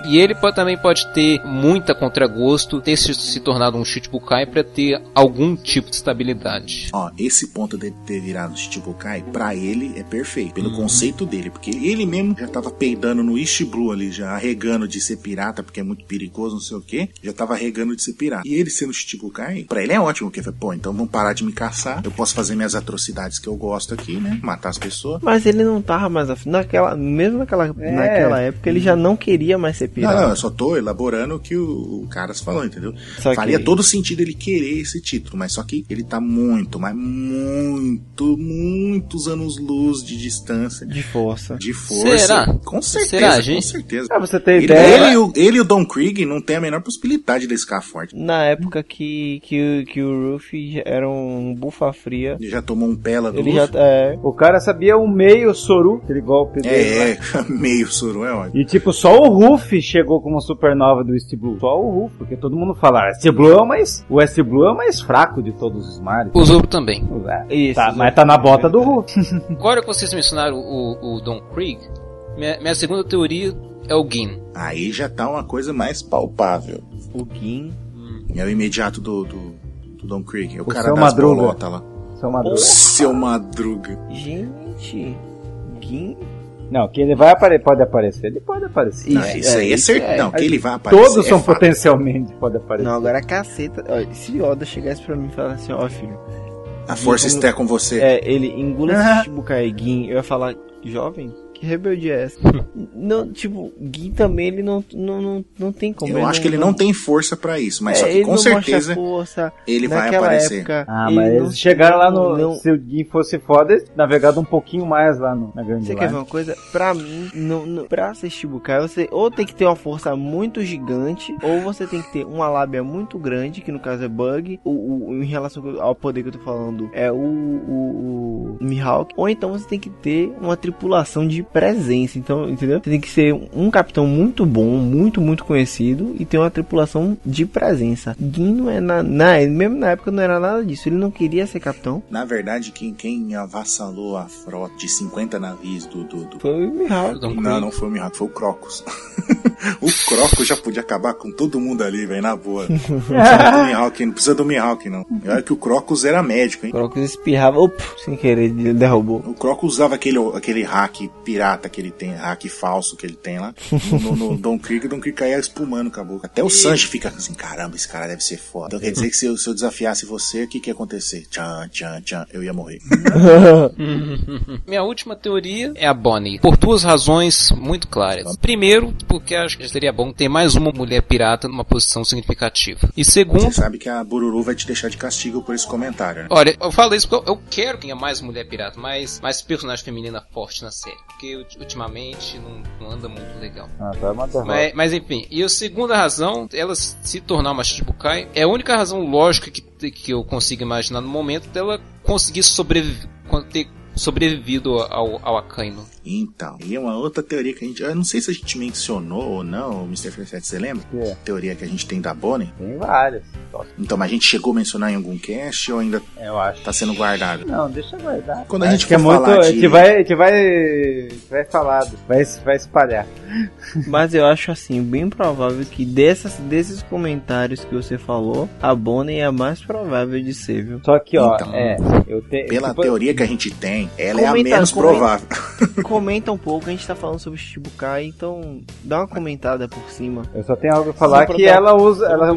e ele pode- também pode ter muita contragosto, ter se, se tornado um Shichibukai para ter algum tipo de estabilidade. Ó, esse ponto de ter virado Shichibukai, pra ele é perfeito, pelo conceito dele, porque ele mesmo já tava peidando no East Blue ali, já arregando de ser pirata, porque é muito perigoso, não sei o que, já tava arregando de ser pirata. E ele sendo Shichibukai, pra ele é ótimo, porque, pô, então vamos parar de me caçar, eu posso fazer minhas atrocidades que eu gosto aqui, né, matar as pessoas. mas ele não tava mais afim. Naquela, mesmo naquela, É. naquela época, ele já não queria mais ser Não, pirata. não, eu só tô elaborando o que o, o Caras falou, entendeu? Só que- Faria todo sentido ele querer esse título, mas só que ele tá muito, mas muito, muitos anos luz de distância, De força. de força. Será? Com certeza, Será, com gente? certeza. Pra você Ele, ideia. ele e o, ele e o Don Krieg não tem a menor possibilidade de ficar forte. Na época que, que, o- que o Ruffy era um bufa fria, Ele já tomou um pela do ele já. É, O cara sabia o meio Soru, aquele golpe dele. lá. É, é, meio soro, é ótimo. E tipo, só o Ruff chegou como supernova do East Blue. Só o Ruff, porque todo mundo fala, "Ah, East Blue é o mais. O West Blue é o mais fraco de todos os mares. O Zoro também. É, Isso, tá, mas tá na bota do Ruff. Agora que vocês mencionaram o, o Don Krieg, minha, minha segunda teoria é o Gin. Aí já tá uma coisa mais palpável. o Gin. É o imediato do, do, do Don Krieg. É o, O cara seu das Madruga. bolotas lá. Seu Madruga. O seu Madruga. Gente. Gin. Não, que ele vai aparecer, pode aparecer, ele pode aparecer. Não, Isso, isso aí é, é isso certo. é. Não, que ele vai aparecer. Todos é são fato. potencialmente pode aparecer. Não, agora a caceta. Olha, se Oda chegasse pra mim e falasse assim, ó filho, A força está com você. é, ele engula esse Shichibukai Gin, eu ia falar, jovem, que rebeldia é essa? não, tipo, Gin também ele não, não, não, não tem como. Eu acho que ele não tem força pra isso, mas é, só que ele com não certeza força. ele vai Naquela aparecer. Época, Ah, ele mas não- eles chegaram lá no. não- Se o Gin fosse foda, eles navegado um pouquinho mais lá no, na grande Você Line. quer ver uma coisa? Pra mim, não, não, pra ser Shibukai, você ou tem que ter uma força muito gigante, ou você tem que ter uma lábia muito grande, que no caso é Bug, o, o- em relação ao poder que eu tô falando, é o, o, o Mihawk, ou então você tem que ter uma tripulação de presença, então, entendeu? Tem que ser um capitão muito bom, muito, muito conhecido, e ter uma tripulação de presença. Gin não é na, na, mesmo na época não era nada disso, ele não queria ser capitão, Na verdade, quem, quem avassalou a frota de 50 navios do. do, do- foi o Mihawk. Não, não foi o Mihawk, foi o Crocus. o Crocus já podia acabar com todo mundo ali, velho, na boa. Não precisa do Mihawk, não precisa do Mihawk, não. E olha que o Crocus era médico, hein? Crocus espirrava, op, sem querer, ele derrubou. O Crocus usava aquele, aquele hack pirata que ele tem, hack falso que ele tem lá. No, no, no Don Krieg, o Don Krieg caía espumando com a boca. Até o Sanji fica assim, caramba, esse cara deve ser foda. Então quer dizer que se eu, se eu desafiasse você, o que que ia acontecer? Tchan, tchan, tchan, eu ia morrer. Minha última teoria é a Bonnie, por duas razões muito claras. Primeiro, porque acho que seria bom ter mais uma mulher pirata numa posição significativa. E segundo, Você sabe que a Bururu vai te deixar de castigo por esse comentário, né? Olha, eu falo isso porque eu, eu quero que tenha mais mulher pirata, mais, mais personagem feminina forte na série. Porque ulti- ultimamente não, não anda muito legal. Ah, tá uma derrota. Mas, mas enfim, e a segunda razão, ela se tornar uma Shichibukai, é a única razão lógica que, que eu consigo imaginar no momento dela conseguir sobreviver, ter sobrevivido ao, ao Akainu. Então, e uma outra teoria que a gente. Eu não sei se a gente mencionou ou não, Mr. Fefete, você lembra? Que é? Teoria que a gente tem da Bonnie. Tem várias. Então, mas a gente chegou a mencionar em algum cast ou ainda Eu acho. tá sendo guardado? Não, deixa guardar. Quando a Acho gente que é for muito. falar A de- gente vai. A gente vai. a gente vai falar. Vai, vai espalhar. Mas eu acho assim, bem provável que dessas, desses comentários que você falou, a Bonnie é a mais provável de ser, viu? Só que, ó, Então, é. Eu tenho. Pela tipo, teoria que a gente tem, ela é a Comenta, menos comenta. provável. Comenta um pouco, a gente tá falando sobre Shichibukai, então dá uma comentada por cima. Eu só tenho algo a falar pra que dar- ela usa. Ela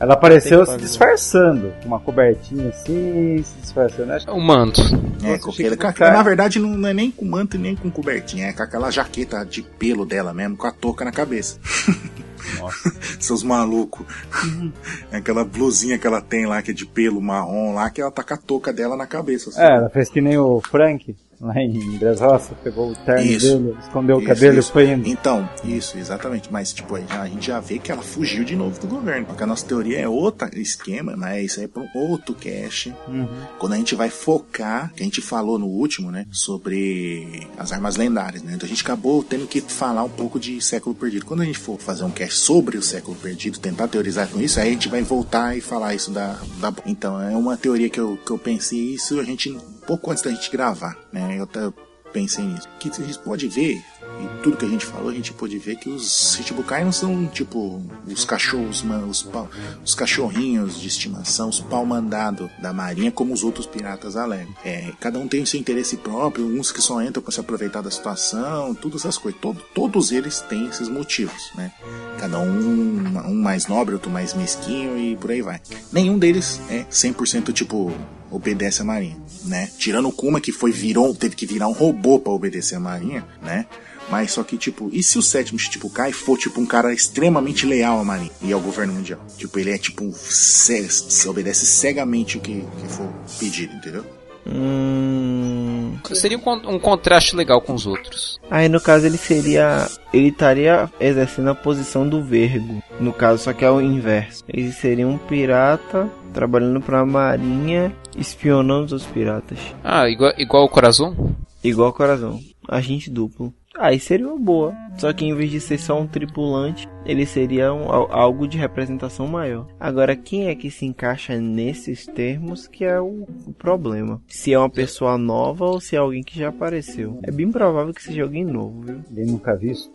Ela, apareceu se disfarçando. Com uma cobertinha assim, se disfarçando. Acho que O manto. É, com aquele, na verdade, não, não é nem com manto e nem com cobertinha, é com aquela jaqueta de pelo dela mesmo, com a touca na cabeça. Nossa. Seus malucos. É aquela blusinha que ela tem lá, que é de pelo marrom lá, que ela tá com a touca dela na cabeça. assim. É, ela fez que nem o Frank. Lá em Brasroça, pegou o terno Isso. dele, escondeu o Isso, cabelo isso. e foi indo. Então, isso, exatamente. Mas, tipo, a gente já vê que ela fugiu de novo do governo. Porque a nossa teoria é outro esquema, mas isso aí é para um outro cast. Uhum. Quando a gente vai focar, que a gente falou no último, né? Sobre as armas lendárias, né? Então a gente acabou tendo que falar um pouco de século perdido. Quando a gente for fazer um cast sobre o século perdido, tentar teorizar com isso, aí a gente vai voltar e falar isso da. da... Então, é uma teoria que eu, que eu pensei isso a gente. Pouco antes da gente gravar, né? Eu até pensei nisso. Que a gente pode ver, e tudo que a gente falou, a gente pode ver que os Shichibukai não são tipo os cachorros, os, pau- os cachorrinhos de estimação, os pau mandado da marinha, como os outros piratas alegam. É, cada um tem o seu interesse próprio, uns que só entram para se aproveitar da situação, todas essas coisas. Todo- todos eles têm esses motivos, né? Cada um, um mais nobre, outro mais mesquinho e por aí vai. Nenhum deles é 100% tipo obedece a marinha, né? Tirando o Kuma que foi virou, teve que virar um robô para obedecer a marinha, né? Mas só que, tipo, e se o sétimo Shichibukai for, tipo, um cara extremamente leal à Marinha e ao governo mundial? Tipo, ele é, tipo, se obedece cegamente o que, que for pedido, entendeu? Hum. Seria um, um contraste legal com os outros. Aí no caso ele seria. Ele estaria exercendo a posição do vergo. No caso, só que é o inverso. Ele seria um pirata trabalhando pra marinha, espionando os piratas. Ah, igual, igual o Corazon? Igual coração. Agente duplo. Aí seria uma boa. Só que em vez de ser só um tripulante, ele seria um- al- algo de representação maior. Agora, quem é que se encaixa nesses termos que é o, o problema? Se é uma pessoa nova ou se é alguém que já apareceu. É bem provável que seja alguém novo, viu? Ele nunca visto.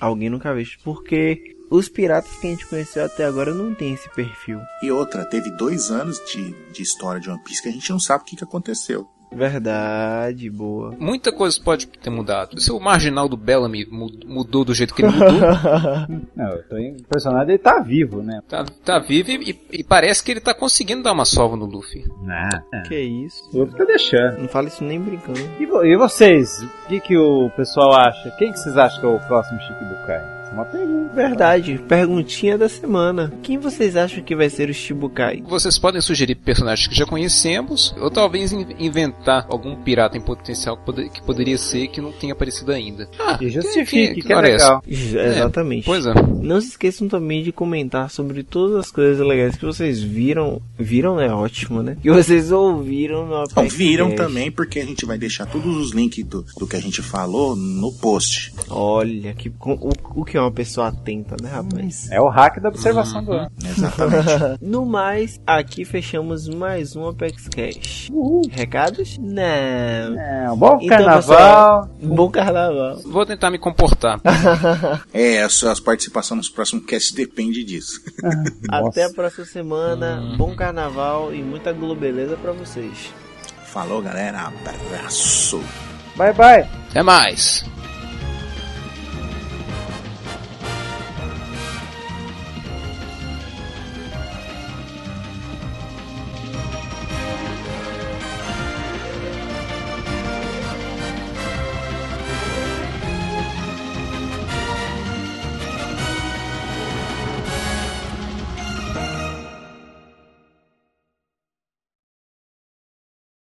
Alguém nunca visto. Porque os piratas que a gente conheceu até agora não tem esse perfil. E outra, teve dois anos de, de história de One Piece que a gente não sabe o que, que aconteceu. Verdade, boa. Muita coisa pode ter mudado. Se o marginal do Bellamy mu- mudou do jeito que ele mudou, Não, eu tô impressionado, ele tá vivo, né? tá, tá vivo e, e parece que ele tá conseguindo dar uma sova no Luffy. Ah, que isso? eu tô deixando. Não fala isso nem brincando. E, vo- e vocês? O que, que o pessoal acha? Quem que vocês acham que é o próximo Shikibukai? É uma pergunta. Verdade, perguntinha da semana. Quem vocês acham que vai ser o Shibukai? Vocês podem sugerir personagens que já conhecemos, ou talvez in- inventar algum pirata em potencial que, pode- que poderia ser que não tenha aparecido ainda. Ah, E justifique, que, é hora essa? legal. Exatamente. Pois é. Não se esqueçam também de comentar sobre todas as coisas legais que vocês viram. Viram é ótimo, né? Que vocês ouviram no Não, viram Cash. também, porque a gente vai deixar todos os links do, do que a gente falou no post. Olha, que, o, o que é uma pessoa atenta, né, rapaz? É o hack da observação do ano. Exatamente. No mais, aqui fechamos mais um Apex Cash. Recados? Não. É, um bom Então, carnaval. Bom carnaval. Vou tentar me comportar. é, a sua participação nos próximos cast depende disso. Até a próxima semana. Bom carnaval e muita globeleza pra vocês. Falou, galera. Abraço. Bye, bye. Até mais.